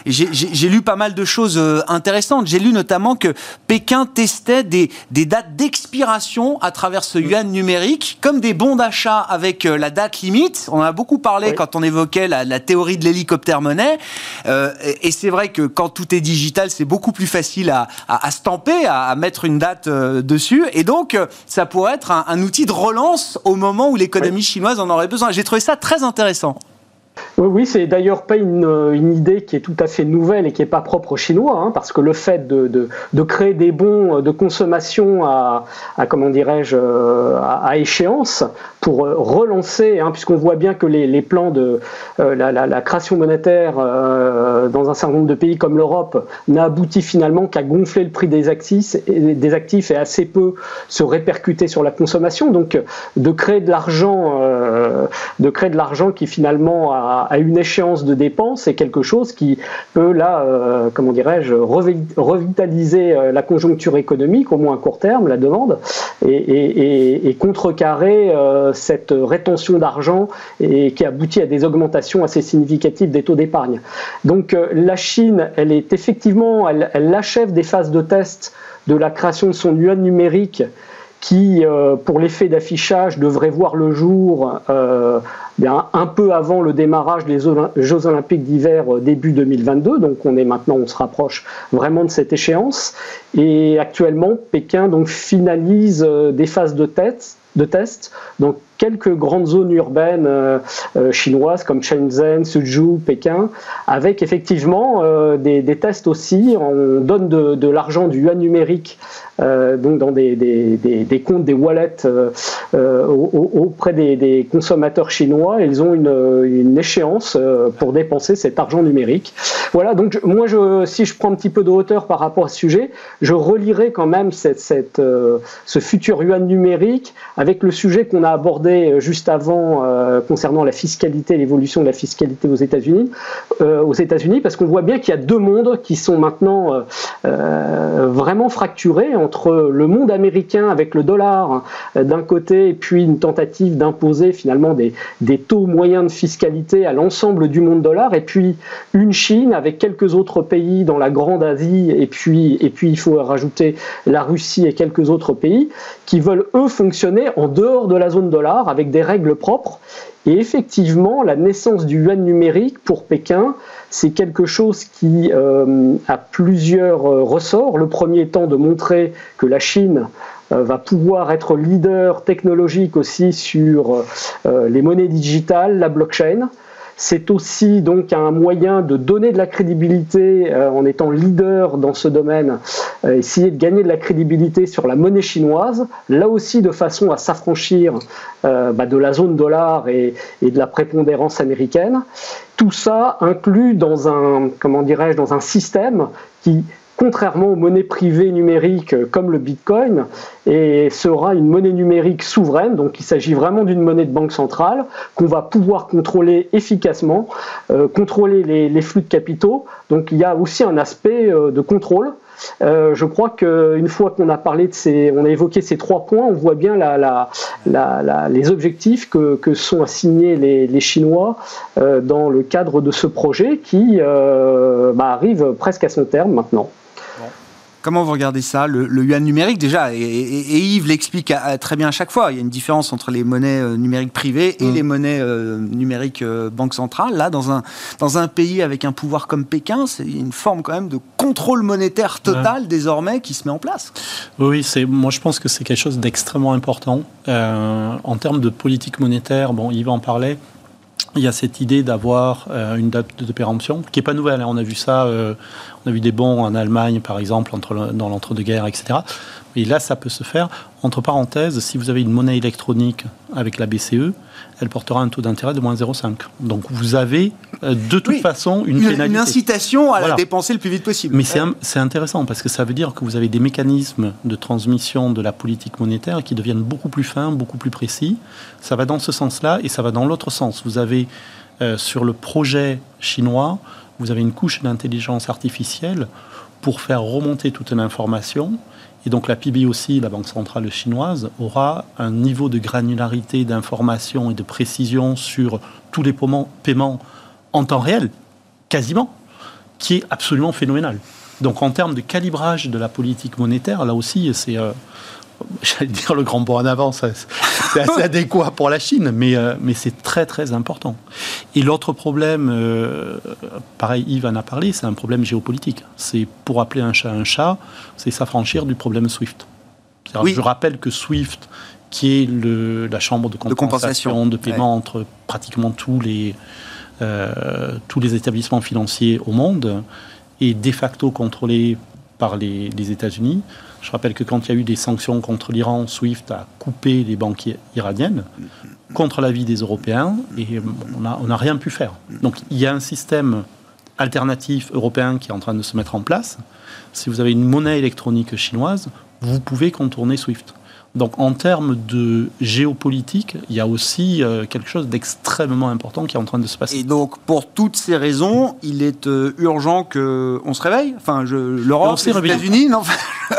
J'ai lu pas mal de choses intéressantes. J'ai lu notamment que Pékin testait des, des dates d'expiration à travers ce yuan numérique, comme des bons d'achat avec la date limite. On en a beaucoup parlé quand on évoquait la, la théorie de l'hélicoptère monnaie. et c'est vrai que quand tout est digital, c'est beaucoup plus facile à, à, stamper, à, mettre une date euh, dessus. Et donc, euh, ça pourrait être un, outil de relance au moment où l'économie chinoise en aurait besoin. J'ai trouvé ça très intéressant.
Oui, c'est d'ailleurs pas une, une, idée qui est tout à fait nouvelle et qui n'est pas propre aux Chinois, hein, parce que le fait de, créer des bons de consommation à, comment dirais-je, euh, à, échéance pour euh, relancer, hein, puisqu'on voit bien que les, plans de euh, la, création monétaire euh, dans un certain nombre de pays comme l'Europe n'a abouti finalement qu'à gonfler le prix des actifs, et, assez peu se répercuter sur la consommation. Donc, de créer de l'argent, euh, de créer de l'argent qui finalement a à, une échéance de dépenses, c'est quelque chose qui peut là, euh, comment dirais-je, revitaliser euh, la conjoncture économique, au moins à court terme, la demande, et, contrecarrer euh, cette rétention d'argent et qui aboutit à des augmentations assez significatives des taux d'épargne. Donc la Chine, elle est effectivement, elle achève des phases de test de la création de son yuan numérique qui, pour l'effet d'affichage, devrait voir le jour un peu avant le démarrage des Jeux Olympiques d'hiver euh, début 2022. Donc on est maintenant, on se rapproche vraiment de cette échéance. Et actuellement, Pékin donc finalise euh, des phases de test, de test dans quelques grandes zones urbaines euh, chinoises comme Shenzhen, Suzhou, Pékin, avec effectivement des, tests aussi. On donne de, l'argent du yuan numérique euh, dans des, comptes, des wallets euh, euh, auprès des, consommateurs chinois. Ils ont une, échéance pour dépenser cet argent numérique. Voilà, donc moi, si je prends un petit peu de hauteur par rapport à ce sujet, je relirai quand même ce futur yuan numérique avec le sujet qu'on a abordé juste avant concernant la fiscalité, l'évolution de la fiscalité aux États-Unis, aux États-Unis, parce qu'on voit bien qu'il y a deux mondes qui sont maintenant vraiment fracturés entre le monde américain avec le dollar euh, d'un côté et puis une tentative d'imposer finalement des, des, taux moyens de fiscalité à l'ensemble du monde dollar et puis une Chine avec quelques autres pays dans la Grande Asie et puis, et puis il faut rajouter la Russie et quelques autres pays qui veulent eux fonctionner en dehors de la zone dollar avec des règles propres et effectivement la naissance du yuan numérique pour Pékin c'est quelque chose qui euh, a plusieurs euh, ressorts. Le premier étant de montrer que la Chine euh, va pouvoir être leader technologique aussi sur les monnaies digitales, la blockchain. C'est aussi donc un moyen de donner de la crédibilité en étant leader dans ce domaine, essayer de gagner de la crédibilité sur la monnaie chinoise, là aussi de façon à s'affranchir bah, de la zone dollar et, et de la prépondérance américaine. Tout ça inclus dans un, comment dirais-je, dans un système qui contrairement aux monnaies privées numériques comme le Bitcoin, et sera une monnaie numérique souveraine. Donc il s'agit vraiment d'une monnaie de banque centrale qu'on va pouvoir contrôler efficacement, euh, contrôler les, flux de capitaux. Donc il y a aussi un aspect euh, de contrôle euh, je crois qu'une fois qu'on a parlé de ces, on a évoqué ces trois points, on voit bien les objectifs que, sont assignés les, Chinois euh, dans le cadre de ce projet qui euh, bah, arrive presque à son terme maintenant.
Comment vous regardez ça, le, yuan numérique déjà et, Yves l'explique très bien à chaque fois. Il y a une différence entre les monnaies euh, numériques privées et mm. les monnaies euh, numériques euh, banque centrale. Là, dans un, dans un pays avec un pouvoir comme Pékin, c'est une forme quand même de contrôle monétaire total désormais qui se met en place.
Oui, moi je pense que c'est quelque chose d'extrêmement important. en termes de politique monétaire, bon, Yves en parlait, il y a cette idée d'avoir une date de péremption qui n'est pas nouvelle. Hein. On a vu ça on a vu des bons en Allemagne, par exemple, dans l'entre-deux-guerres, etc. Et là, ça peut se faire. Entre parenthèses, si vous avez une monnaie électronique avec la BCE, elle portera un taux d'intérêt de moins 0,5. Donc vous avez euh, de toute façon une, pénalité.
Une incitation à la dépenser le plus vite possible.
Mais c'est intéressant parce que ça veut dire que vous avez des mécanismes de transmission de la politique monétaire qui deviennent beaucoup plus fins, beaucoup plus précis. Ça va dans ce sens-là et ça va dans l'autre sens. Vous avez euh, sur le projet chinois vous avez une couche d'intelligence artificielle pour faire remonter toute l'information Et donc la PBOC, la Banque centrale chinoise, aura un niveau de granularité d'information et de précision sur tous les paiements en temps réel, quasiment, qui est absolument phénoménal. Donc en termes de calibrage de la politique monétaire, là aussi, c'est, euh, j'allais dire le grand bond en avant, c'est assez adéquat pour la Chine, mais, euh, mais c'est très très important. Et l'autre problème, euh, pareil, Yves en a parlé, c'est un problème géopolitique. C'est pour appeler un chat un chat, c'est s'affranchir du problème SWIFT. Oui. Je rappelle que SWIFT, qui est le, la chambre de compensation, de, paiement entre pratiquement tous les, tous les établissements financiers au monde, est de facto contrôlé par les, États-Unis. Je rappelle que quand il y a eu des sanctions contre l'Iran, SWIFT a coupé les banques iraniennes contre l'avis des Européens et on n'a rien pu faire. Donc il y a un système alternatif européen qui est en train de se mettre en place. Si vous avez une monnaie électronique chinoise, vous pouvez contourner SWIFT. Donc en termes de géopolitique, il y a aussi euh, quelque chose d'extrêmement important qui est en train de se passer.
Et donc pour toutes ces raisons, il est euh, urgent qu'on se réveille Enfin, l'Europe, les États-Unis, non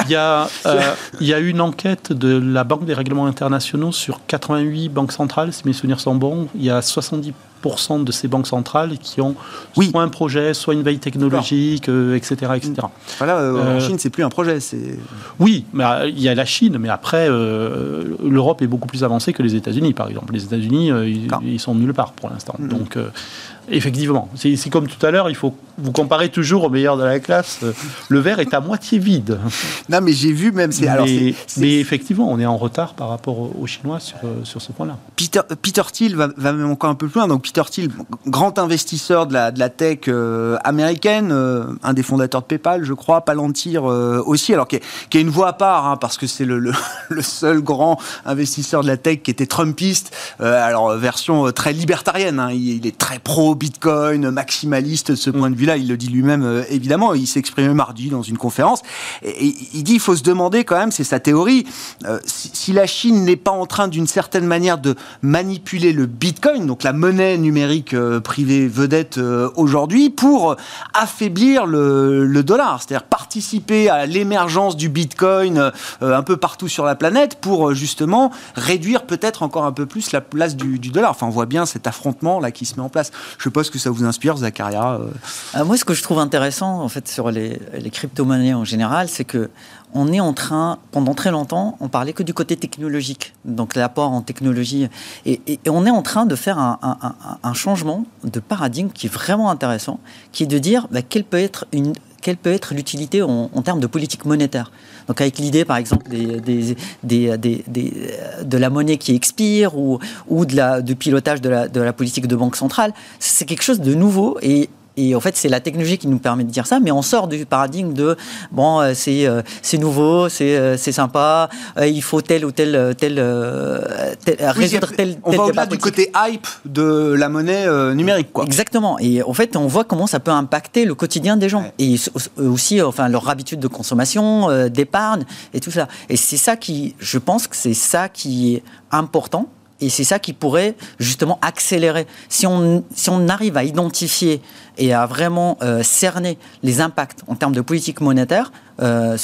il y, a, euh, il y a une enquête de la Banque des règlements internationaux sur 88 banques centrales, si mes souvenirs sont bons. Il y a 70 de ces banques centrales qui ont soit un projet, soit une veille technologique, etc., euh, etc.
Voilà, euh, en euh, Chine, c'est plus un projet. C'est...
Oui, mais il y a la Chine, mais après, l'Europe est beaucoup plus avancée que les États-Unis, par exemple. Les États-Unis, ils, sont nulle part pour l'instant. Mm. Donc, Effectivement. C'est comme tout à l'heure, il faut vous comparer toujours au meilleur de la classe. Le verre est à moitié vide.
Non, mais j'ai vu même.
Mais, mais, effectivement, on est en retard par rapport aux Chinois sur, sur ce point-là.
Peter, Peter Thiel va, va, même encore un peu plus loin. Donc, Peter Thiel, grand investisseur de la, de la tech euh, américaine, euh, un des fondateurs de PayPal, je crois, Palantir euh, aussi, alors qui est, une voix à part, hein, parce que c'est le, le, le, seul grand investisseur de la tech qui était Trumpiste. alors, version très libertarienne. Hein. il, il est très pro Bitcoin, maximaliste de ce point de vue-là. Il le dit lui-même, euh, évidemment. Il s'est exprimé mardi dans une conférence. Et, il dit, il faut se demander quand même, c'est sa théorie, euh, si, la Chine n'est pas en train d'une certaine manière de manipuler le Bitcoin, donc la monnaie numérique euh, privée vedette aujourd'hui, pour affaiblir le, dollar, c'est-à-dire participer à l'émergence du Bitcoin un peu partout sur la planète pour justement réduire peut-être encore un peu plus la place du, du dollar. Enfin, on voit bien cet affrontement là qui se met en place. Je sais pas ce que ça vous inspire, Zakaria. Euh.
Euh, moi, ce que je trouve intéressant, en fait, sur les, crypto-monnaies en général, c'est que on est en train, pendant très longtemps, on parlait que du côté technologique, donc l'apport en technologie, et, on est en train de faire un, changement de paradigme qui est vraiment intéressant, qui est de dire bah, quelle peut être une quelle peut être l'utilité en, termes de politique monétaire. Donc avec l'idée, par exemple, de la monnaie qui expire ou, de pilotage de la, de la politique de banque centrale, c'est quelque chose de nouveau et et en fait, c'est la technologie qui nous permet de dire ça, mais on sort du paradigme de bon, euh, c'est euh, c'est nouveau, c'est euh, c'est sympa, il faut tel ou tel tel,
résoudre tel, On va au-delà du côté hype de la monnaie numérique, quoi.
Exactement. Et en fait, on voit comment ça peut impacter le quotidien des gens et aussi, enfin, leur habitude de consommation, d'épargne et tout ça. Et c'est ça qui, je pense que c'est ça qui est important et c'est ça qui pourrait justement accélérer. Si on, arrive à identifier et à vraiment euh, cerner les impacts en termes de politique monétaire euh,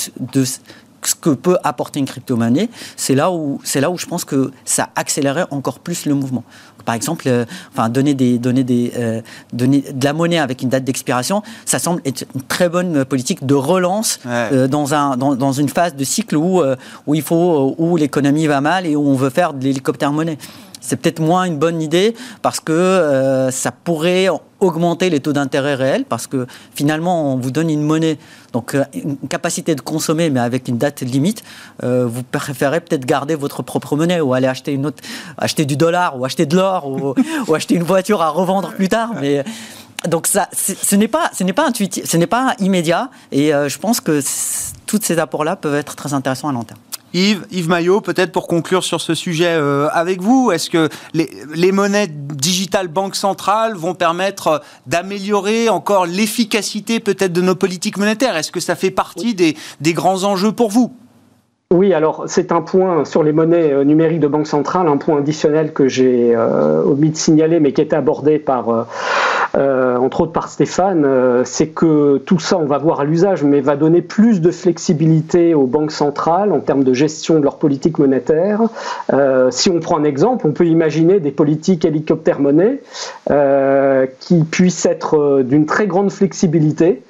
ce que peut apporter une crypto-monnaie, c'est là où c'est là où je pense que ça accélérerait encore plus le mouvement. Par exemple, euh, enfin donner des donner des donner de la monnaie avec une date d'expiration, ça semble être une très bonne politique de relance dans un dans, dans, une phase de cycle où où il faut où l'économie va mal et où on veut faire de l'hélicoptère monnaie c'est peut-être moins une bonne idée parce que euh, ça pourrait augmenter les taux d'intérêt réels parce que finalement on vous donne une monnaie, donc euh, une capacité de consommer mais avec une date limite, euh, vous préférez peut-être garder votre propre monnaie ou aller acheter une autre, acheter du dollar ou acheter de l'or ou, ou, acheter une voiture à revendre plus tard. Mais donc ça, ce n'est pas, ce n'est pas intuitif, ce n'est pas immédiat et je pense que tous ces apports-là peuvent être très intéressants à long terme.
Yves, Yves Maillot, peut-être pour conclure sur ce sujet euh, avec vous, est-ce que les, monnaies digitales banques centrales vont permettre d'améliorer encore l'efficacité peut-être de nos politiques monétaires? Est-ce que ça fait partie des, grands enjeux pour vous?
Oui, alors c'est un point sur les monnaies euh, numériques de banque centrale, un point additionnel que j'ai euh, omis de signaler, mais qui était abordé par entre autres par Stéphane, c'est que tout ça, on va voir à l'usage, mais va donner plus de flexibilité aux banques centrales en termes de gestion de leur politique monétaire. si on prend un exemple, on peut imaginer des politiques hélicoptère-monnaie qui puissent être d'une très grande flexibilité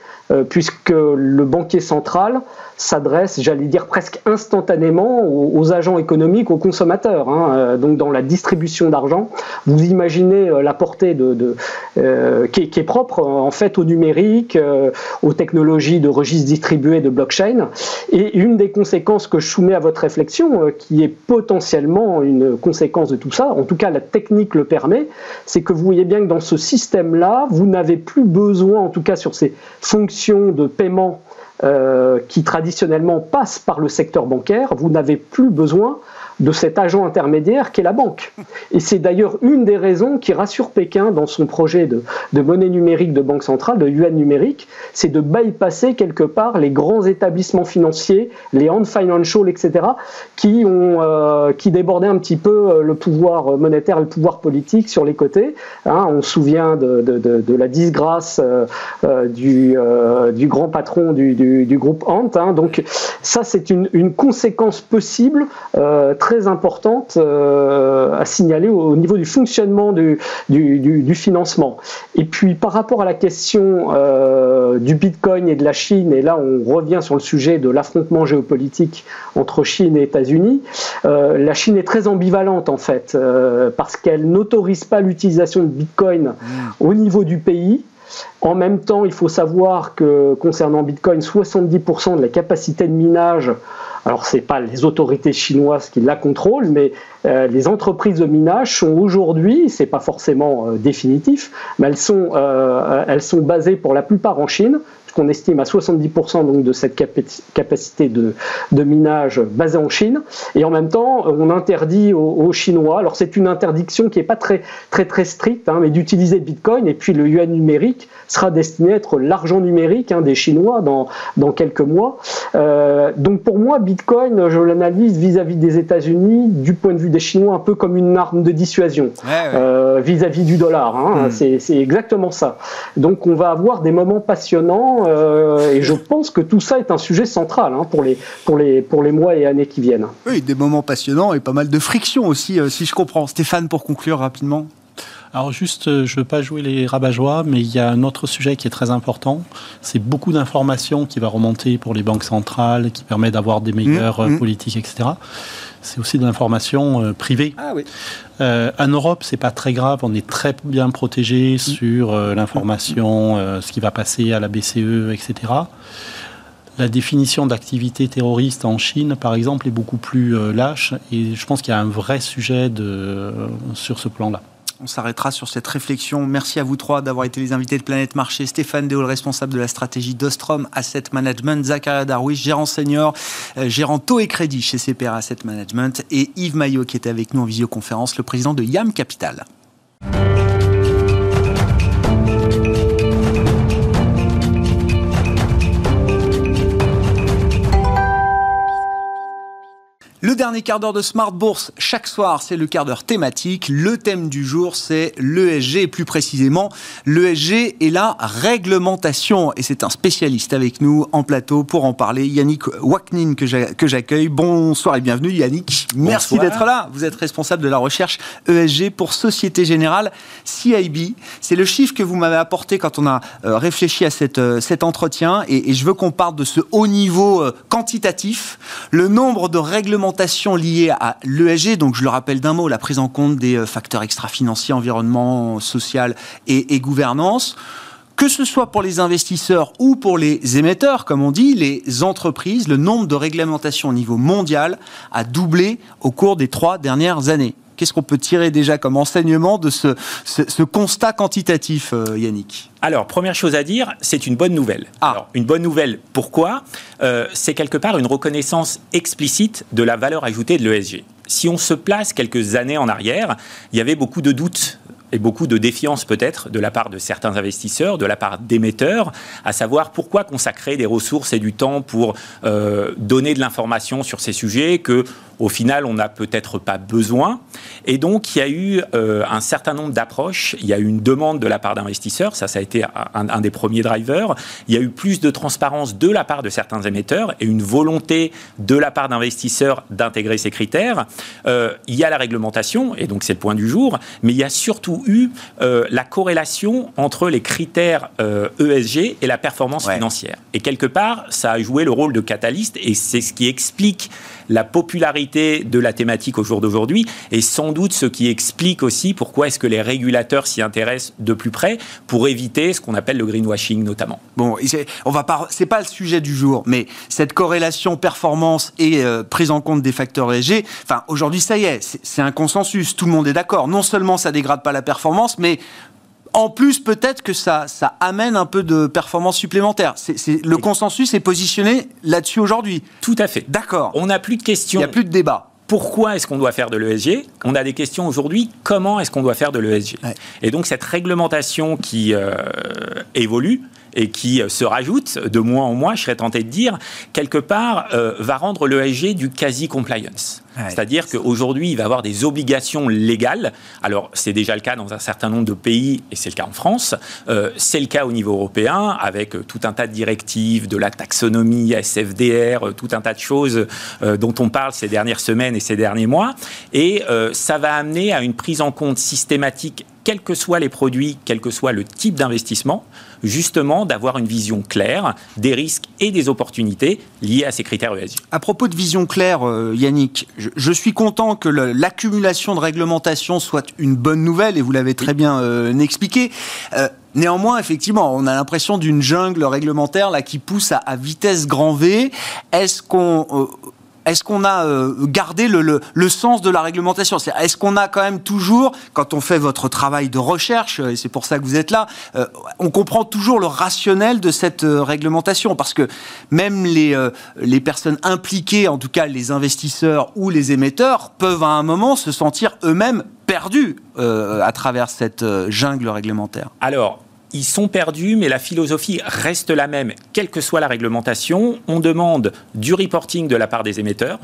puisque le banquier central s'adresse, j'allais dire presque instantanément aux, agents économiques, aux consommateurs. Hein. Euh, donc dans la distribution d'argent, vous imaginez euh, la portée de, euh, qui, est, propre en fait au numérique, aux technologies de registres distribués de blockchain. Et une des conséquences que je soumets à votre réflexion, qui est potentiellement une conséquence de tout ça, en tout cas la technique le permet, c'est que vous voyez bien que dans ce système-là, vous n'avez plus besoin, en tout cas sur ces fonctions de paiement euh, qui traditionnellement passent par le secteur bancaire, vous n'avez plus besoin de cet agent intermédiaire qu'est la banque. Et c'est d'ailleurs une des raisons qui rassure Pékin dans son projet de, monnaie numérique de banque centrale, de yuan numérique, c'est de bypasser quelque part les grands établissements financiers, les hand financial, etc., qui ont euh, qui débordaient un petit peu euh, le pouvoir monétaire le pouvoir politique sur les côtés. Hein, on se souvient de, de, la disgrâce euh, du, du grand patron du, du, groupe Ant. Hein. Donc ça, c'est une, une, conséquence possible très importante euh, à signaler au, niveau du fonctionnement du, du, financement. Et puis par rapport à la question euh, du Bitcoin et de la Chine, et là on revient sur le sujet de l'affrontement géopolitique entre Chine et États-Unis, euh, la Chine est très ambivalente en fait, parce qu'elle n'autorise pas l'utilisation de Bitcoin mmh. au niveau du pays. En même temps, il faut savoir que concernant Bitcoin, 70% de la capacité de minage alors ce n'est pas les autorités chinoises qui la contrôlent, mais euh, les entreprises de minage sont aujourd'hui, c'est pas forcément euh, définitif, mais euh, elles sont basées pour la plupart en Chine, qu'on estime à 70% donc de cette capacité de, minage basée en Chine. Et en même temps, on interdit aux, Chinois, alors c'est une interdiction qui n'est pas très, très, très stricte, hein, mais d'utiliser Bitcoin. Et puis le yuan numérique sera destiné à être l'argent numérique hein, des Chinois dans, dans quelques mois. Euh, donc pour moi, Bitcoin, je l'analyse vis-à-vis des États-Unis, du point de vue des Chinois, un peu comme une arme de dissuasion euh, vis-à-vis du dollar. Hein. Hmm. C'est exactement ça. Donc on va avoir des moments passionnants euh, et je pense que tout ça est un sujet central hein, pour, les, pour, les, pour les mois et années qui viennent.
Oui, des moments passionnants et pas mal de friction aussi, euh, si je comprends. Stéphane, pour conclure rapidement.
Alors juste, euh, je ne veux pas jouer les rabat mais il y a un autre sujet qui est très important. C'est beaucoup d'informations qui va remonter pour les banques centrales, qui permet d'avoir des meilleures mmh, mmh. politiques, etc c'est aussi de l'information euh, privée. Ah oui. Euh, en Europe, c'est pas très grave, on est très bien protégé mm. sur euh, l'information, ce qui va passer à la BCE, etc. La définition d'activité terroriste en Chine, par exemple, est beaucoup plus lâche et je pense qu'il y a un vrai sujet de, sur ce plan-là.
On s'arrêtera sur cette réflexion. Merci à vous trois d'avoir été les invités de Planète Marché. Stéphane Déol, responsable de la stratégie d'Ostrom Asset Management. Zachary Darwish, gérant senior, euh, gérant taux et crédit chez CPR Asset Management. Et Yves Maillot, qui était avec nous en visioconférence, le président de YAM Capital. Le dernier quart d'heure de Smart Bourse, chaque soir, c'est le quart d'heure thématique. Le thème du jour, c'est l'ESG, plus précisément l'ESG et la réglementation. Et c'est un spécialiste avec nous en plateau pour en parler, Yannick Waknin, que j'accueille. Bonsoir et bienvenue, Yannick. Merci d'être là. Vous êtes responsable de la recherche ESG pour Société Générale CIB. C'est le chiffre que vous m'avez apporté quand on a euh, réfléchi à cette, euh, cet entretien. Et, je veux qu'on parle de ce haut niveau euh, quantitatif, le nombre de réglementations liée à l'ESG, donc je le rappelle d'un mot, la prise en compte des euh, facteurs extra-financiers, environnement, social et, gouvernance que ce soit pour les investisseurs ou pour les émetteurs, comme on dit, les entreprises, le nombre de réglementations au niveau mondial a doublé au cours des trois dernières années. Qu'est-ce qu'on peut tirer déjà comme enseignement de ce, constat quantitatif, euh, Yannick
alors, première chose à dire, c'est une bonne nouvelle. Ah. Alors, une bonne nouvelle, pourquoi euh, C'est quelque part une reconnaissance explicite de la valeur ajoutée de l'ESG. Si on se place quelques années en arrière, il y avait beaucoup de doutes et beaucoup de défiance peut-être de la part de certains investisseurs, de la part d'émetteurs, à savoir pourquoi consacrer des ressources et du temps pour euh, donner de l'information sur ces sujets que au final, on n'a peut-être pas besoin. Et donc, il y a eu euh, un certain nombre d'approches. Il y a eu une demande de la part d'investisseurs. Ça, ça a été un, des premiers drivers. Il y a eu plus de transparence de la part de certains émetteurs et une volonté de la part d'investisseurs d'intégrer ces critères. Euh, il y a la réglementation, et donc c'est le point du jour, mais il y a surtout eu euh, la corrélation entre les critères ESG e et la performance financière. Et quelque part, ça a joué le rôle de catalyste, et c'est ce qui explique la popularité de la thématique au jour d'aujourd'hui et sans doute ce qui explique aussi pourquoi est-ce que les régulateurs s'y intéressent de plus près pour éviter ce qu'on appelle le greenwashing notamment.
Bon, on va pas, c'est pas le sujet du jour, mais cette corrélation performance et euh, prise en compte des facteurs ESG, enfin aujourd'hui ça y est, c'est un consensus, tout le monde est d'accord. Non seulement ça dégrade pas la performance, mais en plus, peut-être que ça, ça amène un peu de performance supplémentaire. C'est, le consensus est positionné là-dessus aujourd'hui.
Tout à fait.
D'accord.
On n'a plus de questions.
Il n'y a plus de débat.
Pourquoi est-ce qu'on doit faire de l'ESG On a des questions aujourd'hui. Comment est-ce qu'on doit faire de l'ESG Et donc cette réglementation qui euh, évolue, et qui euh, se rajoute de mois en mois, je serais tenté de dire, quelque part, euh, va rendre l'ESG du quasi-compliance. C'est-à-dire qu'aujourd'hui, il va y avoir des obligations légales. Alors, c'est déjà le cas dans un certain nombre de pays, et c'est le cas en France. Euh, c'est le cas au niveau européen, avec tout un tas de directives, de la taxonomie, SFDR, tout un tas de choses dont on parle ces dernières semaines et ces derniers mois. Et ça va amener à une prise en compte systématique quels que soient les produits, quel que soit le type d'investissement, justement d'avoir une vision claire des risques et des opportunités liés à ces critères ESG.
À propos de vision claire, euh, Yannick, je, suis content que l'accumulation de réglementation soit une bonne nouvelle, et vous l'avez très bien euh, expliqué. Euh, néanmoins, effectivement, on a l'impression d'une jungle réglementaire là qui pousse à, à vitesse grand V. Est-ce qu'on est-ce qu'on a euh, gardé le, sens de la réglementation? Est-ce qu'on a quand même toujours, quand on fait votre travail de recherche, et c'est pour ça que vous êtes là, euh, on comprend toujours le rationnel de cette euh, réglementation? Parce que même les, les personnes impliquées, en tout cas les investisseurs ou les émetteurs, peuvent à un moment se sentir eux-mêmes perdus à travers cette jungle réglementaire.
Alors, ils sont perdus, mais la philosophie reste la même, quelle que soit la réglementation. On demande du reporting de la part des émetteurs,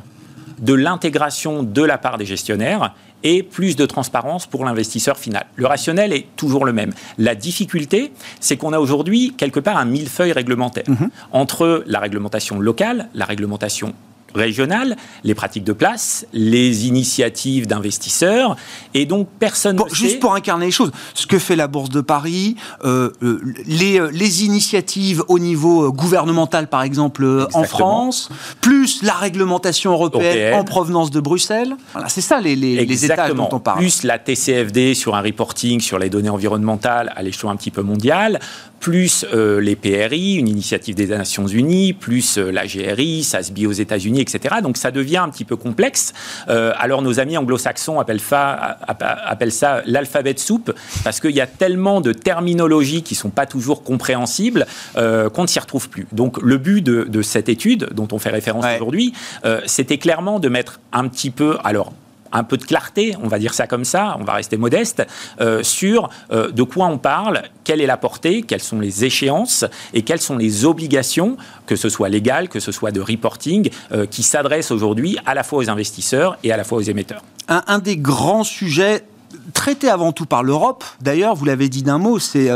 de l'intégration de la part des gestionnaires et plus de transparence pour l'investisseur final. Le rationnel est toujours le même. La difficulté, c'est qu'on a aujourd'hui quelque part un millefeuille réglementaire mhm. entre la réglementation locale, la réglementation régionales, les pratiques de place, les initiatives d'investisseurs, et donc personne.
juste pour incarner les choses, ce que fait la Bourse de Paris, euh, euh, les, euh, les, initiatives au niveau gouvernemental, par exemple en France, plus la réglementation européenne, en provenance de Bruxelles. Voilà, c'est ça les, les, les états dont on parle.
Plus la TCFD sur un reporting sur les données environnementales à l'échelon un petit peu mondial, plus les PRI, une initiative des Nations Unies, plus la GRI, SASB aux États-Unis, etc. Donc ça devient un petit peu complexe. Euh, alors nos amis anglo-saxons appellent, ça l'alphabet de soupe, parce qu'il y a tellement de terminologies qui ne sont pas toujours compréhensibles euh, qu'on ne s'y retrouve plus. Donc le but de, cette étude dont on fait référence aujourd'hui, euh, c'était clairement de mettre un petit peu, alors un peu de clarté, on va dire ça comme ça, on va rester modeste, euh, sur euh, de quoi on parle, quelle est la portée, quelles sont les échéances et quelles sont les obligations, que ce soit légales, que ce soit de reporting, euh, qui s'adressent aujourd'hui à la fois aux investisseurs et à la fois aux émetteurs.
Un, des grands sujets traités avant tout par l'Europe, d'ailleurs, vous l'avez dit d'un mot, c'est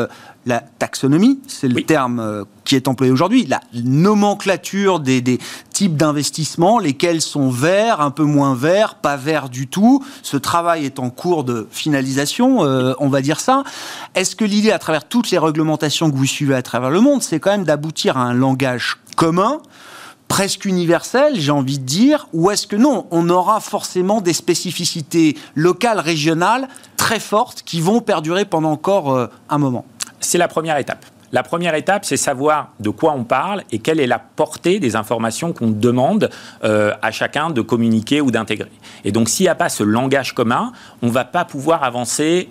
la taxonomie, c'est le terme euh, qui est employé aujourd'hui, la nomenclature des, types d'investissements, lesquels sont verts, un peu moins verts, pas verts du tout. Ce travail est en cours de finalisation, euh, on va dire ça. Est-ce que l'idée, à travers toutes les réglementations que vous suivez à travers le monde, c'est quand même d'aboutir à un langage commun presque universel, j'ai envie de dire, ou est-ce que non, on aura forcément des spécificités locales, régionales très fortes qui vont perdurer pendant encore euh, un moment?
C'est la première étape. La première étape, c'est savoir de quoi on parle et quelle est la portée des informations qu'on demande euh, à chacun de communiquer ou d'intégrer. Et donc, s'il n'y a pas ce langage commun, on ne va pas pouvoir avancer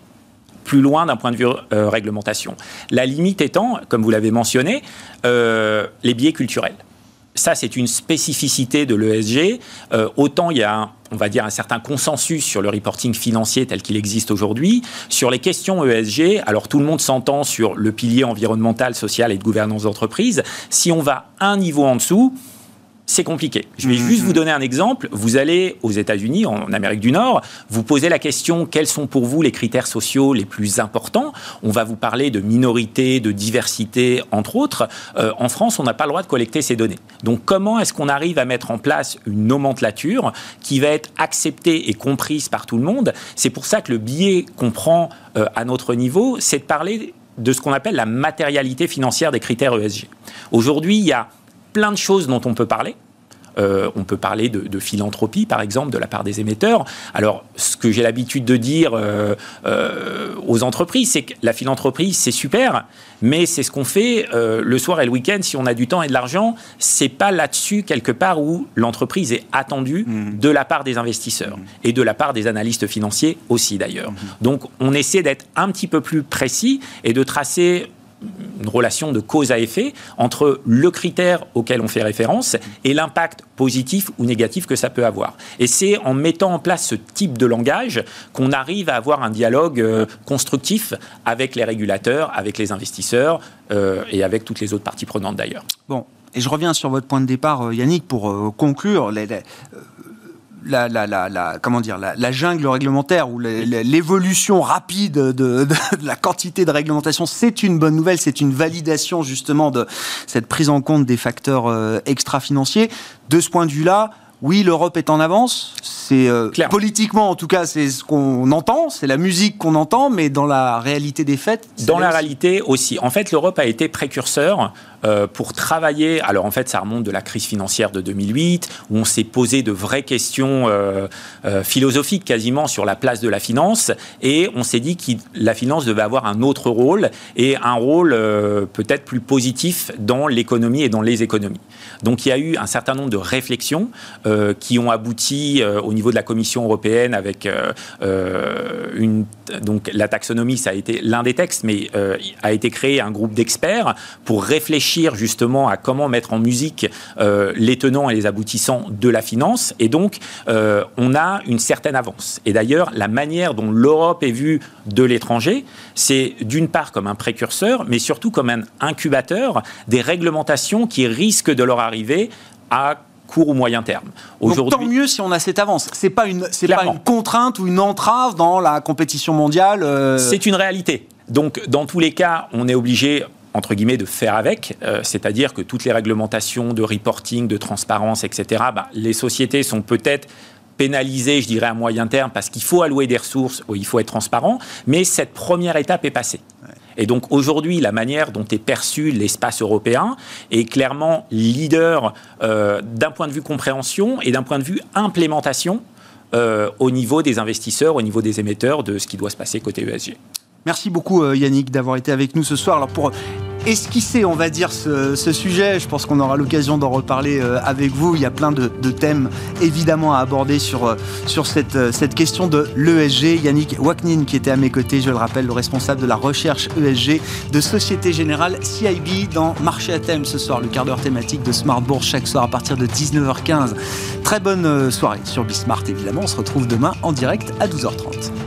plus loin d'un point de vue euh, réglementation. La limite étant, comme vous l'avez mentionné, euh, les biais culturels ça, c'est une spécificité de l'ESG. Euh, autant il y a, on va dire, un certain consensus sur le reporting financier tel qu'il existe aujourd'hui. Sur les questions ESG, alors tout le monde s'entend sur le pilier environnemental, social et de gouvernance d'entreprise. Si on va un niveau en dessous, c'est compliqué. Je vais juste vous donner un exemple. Vous allez aux États-Unis, en Amérique du Nord, vous posez la question quels sont pour vous les critères sociaux les plus importants? On va vous parler de minorité, de diversité, entre autres. Euh, en France, on n'a pas le droit de collecter ces données. Donc, comment est-ce qu'on arrive à mettre en place une nomenclature qui va être acceptée et comprise par tout le monde? C'est pour ça que le biais qu'on prend euh, à notre niveau, c'est de parler de ce qu'on appelle la matérialité financière des critères ESG. Aujourd'hui, il y a plein de choses dont on peut parler. Euh, on peut parler de, philanthropie, par exemple, de la part des émetteurs. Alors, ce que j'ai l'habitude de dire euh, euh, aux entreprises, c'est que la philanthropie, c'est super, mais c'est ce qu'on fait le soir et le week-end si on a du temps et de l'argent. C'est pas là-dessus quelque part où l'entreprise est attendue mmh. de la part des investisseurs mmh. et de la part des analystes financiers aussi d'ailleurs. Mmh. Donc, on essaie d'être un petit peu plus précis et de tracer une relation de cause à effet entre le critère auquel on fait référence et l'impact positif ou négatif que ça peut avoir. Et c'est en mettant en place ce type de langage qu'on arrive à avoir un dialogue euh, constructif avec les régulateurs, avec les investisseurs euh, et avec toutes les autres parties prenantes d'ailleurs.
Bon, et je reviens sur votre point de départ, euh, Yannick, pour conclure la, la, la, comment dire, la, jungle réglementaire ou l'évolution rapide de, la quantité de réglementation, c'est une bonne nouvelle, c'est une validation justement de cette prise en compte des facteurs euh, extra-financiers. De ce point de vue-là, oui, l'Europe est en avance. C'est euh, politiquement, en tout cas, c'est ce qu'on entend, c'est la musique qu'on entend, mais dans la réalité des faits.
Dans la réalité aussi. En fait, l'Europe a été précurseur euh, pour travailler. Alors en fait, ça remonte de la crise financière de 2008, où on s'est posé de vraies questions euh, euh, philosophiques quasiment sur la place de la finance, et on s'est dit que la finance devait avoir un autre rôle et un rôle peut-être plus positif dans l'économie et dans les économies. Donc il y a eu un certain nombre de réflexions qui ont abouti au niveau de la Commission européenne avec une donc la taxonomie, ça a été l'un des textes, mais a été créé un groupe d'experts pour réfléchir justement à comment mettre en musique euh, les tenants et les aboutissants de la finance. Et donc, euh, on a une certaine avance. Et d'ailleurs, la manière dont l'Europe est vue de l'étranger, c'est d'une part comme un précurseur, mais surtout comme un incubateur des réglementations qui risquent de leur arriver à court ou moyen terme.
Donc, tant mieux si on a cette avance. C'est pas une, c'est pas une contrainte ou une entrave dans la compétition mondiale. Euh.
C'est une réalité. Donc, dans tous les cas, on est obligé, entre guillemets, de faire avec, euh, c'est-à-dire que toutes les réglementations de reporting, de transparence, etc., bah, les sociétés sont peut-être pénalisées, je dirais, à moyen terme, parce qu'il faut allouer des ressources, il faut être transparent, mais cette première étape est passée. Et donc aujourd'hui, la manière dont est perçu l'espace européen est clairement leader euh, d'un point de vue compréhension et d'un point de vue implémentation euh, au niveau des investisseurs, au niveau des émetteurs de ce qui doit se passer côté ESG.
Merci beaucoup Yannick d'avoir été avec nous ce soir. Alors pour esquisser, on va dire, ce, sujet. Je pense qu'on aura l'occasion d'en reparler euh, avec vous. Il y a plein de, thèmes évidemment à aborder sur, euh, euh, cette question de l'ESG. Yannick Waknin, qui était à mes côtés, je le rappelle, le responsable de la recherche ESG de Société Générale CIB dans Marché à thème ce soir, le quart d'heure thématique de Smart Bourse chaque soir à partir de 19h15. Très bonne soirée sur Bismart, évidemment. On se retrouve demain en direct à 12h30.